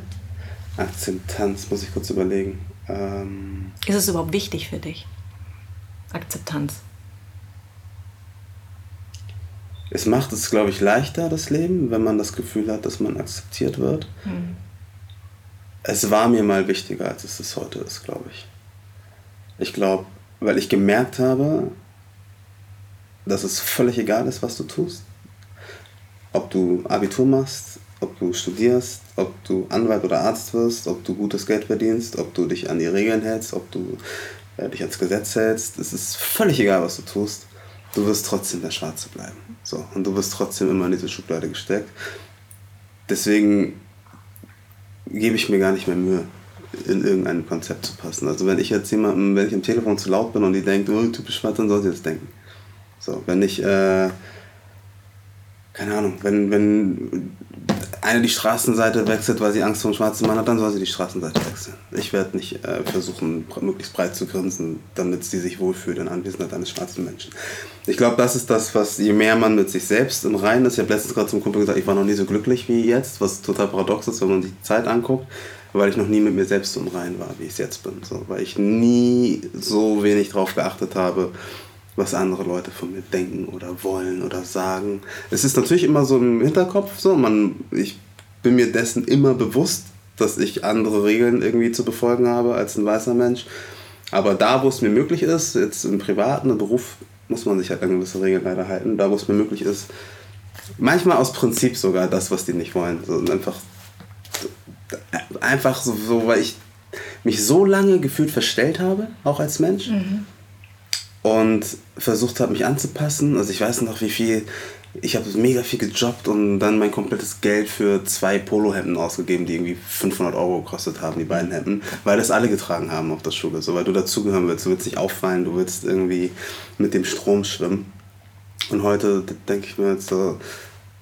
Akzeptanz, muss ich kurz überlegen. Ähm, Ist es überhaupt wichtig für dich? Akzeptanz. Es macht es, glaube ich, leichter, das Leben, wenn man das Gefühl hat, dass man akzeptiert wird. Mhm. Es war mir mal wichtiger, als es es heute ist, glaube ich. Ich glaube, weil ich gemerkt habe, dass es völlig egal ist, was du tust. Ob du Abitur machst, ob du studierst, ob du Anwalt oder Arzt wirst, ob du gutes Geld verdienst, ob du dich an die Regeln hältst, ob du äh, dich ans Gesetz hältst. Es ist völlig egal, was du tust. Du wirst trotzdem der Schwarze bleiben. So, und du wirst trotzdem immer in diese Schublade gesteckt. Deswegen gebe ich mir gar nicht mehr Mühe in irgendein Konzept zu passen. Also wenn ich jetzt jemandem, wenn ich am Telefon zu laut bin und die denkt, oh, typisch schwarz, dann soll sie das denken. So, wenn ich, äh, keine Ahnung, wenn, wenn eine die Straßenseite wechselt, weil sie Angst vor einem schwarzen Mann hat, dann soll sie die Straßenseite wechseln. Ich werde nicht äh, versuchen, möglichst breit zu grinsen, damit sie sich wohlfühlt in Anwesenheit eines schwarzen Menschen. Ich glaube, das ist das, was je mehr man mit sich selbst im Reinen ist. Ich habe letztens gerade zum Kumpel gesagt, ich war noch nie so glücklich wie jetzt, was total paradox ist, wenn man sich die Zeit anguckt weil ich noch nie mit mir selbst im Reinen war, wie ich es jetzt bin. So, weil ich nie so wenig darauf geachtet habe, was andere Leute von mir denken oder wollen oder sagen. Es ist natürlich immer so im Hinterkopf so, man, ich bin mir dessen immer bewusst, dass ich andere Regeln irgendwie zu befolgen habe als ein weißer Mensch. Aber da, wo es mir möglich ist, jetzt im privaten im Beruf, muss man sich halt an gewisse Regeln leider halten. Da, wo es mir möglich ist, manchmal aus Prinzip sogar das, was die nicht wollen. So, einfach einfach so, so, weil ich mich so lange gefühlt verstellt habe, auch als Mensch. Mhm. Und versucht habe, mich anzupassen. Also ich weiß noch, wie viel, ich habe mega viel gejobbt und dann mein komplettes Geld für zwei Polohemden ausgegeben, die irgendwie 500 Euro gekostet haben, die beiden Hemden, weil das alle getragen haben auf der Schule. So, weil du dazugehören willst, du willst nicht auffallen, du willst irgendwie mit dem Strom schwimmen. Und heute denke ich mir jetzt so,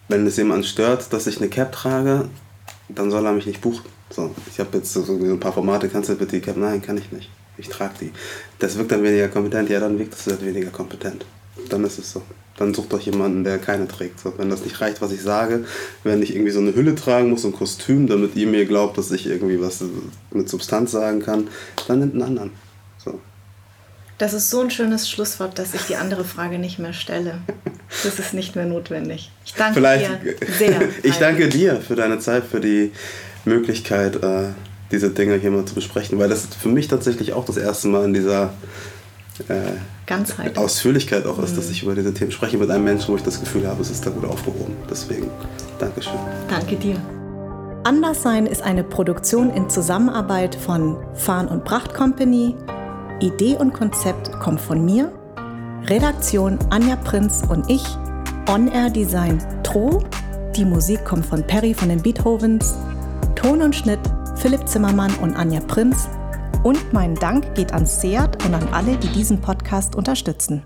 wenn es jemand stört, dass ich eine Cap trage, dann soll er mich nicht buchen. So, ich habe jetzt so, ein paar Formate, kannst du bitte die Cap? Nein, kann ich nicht. Ich trage die. Das wirkt dann weniger kompetent. Ja, dann wirkt das halt weniger kompetent. Dann ist es so. Dann sucht doch jemanden, der keine trägt. So, wenn das nicht reicht, was ich sage, wenn ich irgendwie so eine Hülle tragen muss, so ein Kostüm, damit ihr mir glaubt, dass ich irgendwie was mit Substanz sagen kann, dann nimmt einen anderen. So. Das ist so ein schönes Schlusswort, dass ich die andere Frage nicht mehr stelle. Das ist nicht mehr notwendig. Ich danke Vielleicht, dir sehr. ich danke dir für deine Zeit, für die Möglichkeit, äh, diese Dinge hier mal zu besprechen, weil das für mich tatsächlich auch das erste Mal in dieser äh, Ganzheit. Ausführlichkeit auch ist, mhm. dass ich über diese Themen spreche mit einem Menschen, wo ich das Gefühl habe, es ist da gut aufgehoben. Deswegen, Dankeschön. Danke dir. Anderssein ist eine Produktion in Zusammenarbeit von Farn und Pracht Company. Idee und Konzept kommt von mir, Redaktion Anja Prinz und ich, On-Air Design Tro, die Musik kommt von Perry von den Beethovens Ton und Schnitt Philipp Zimmermann und Anja Prinz. Und mein Dank geht an Seat und an alle, die diesen Podcast unterstützen.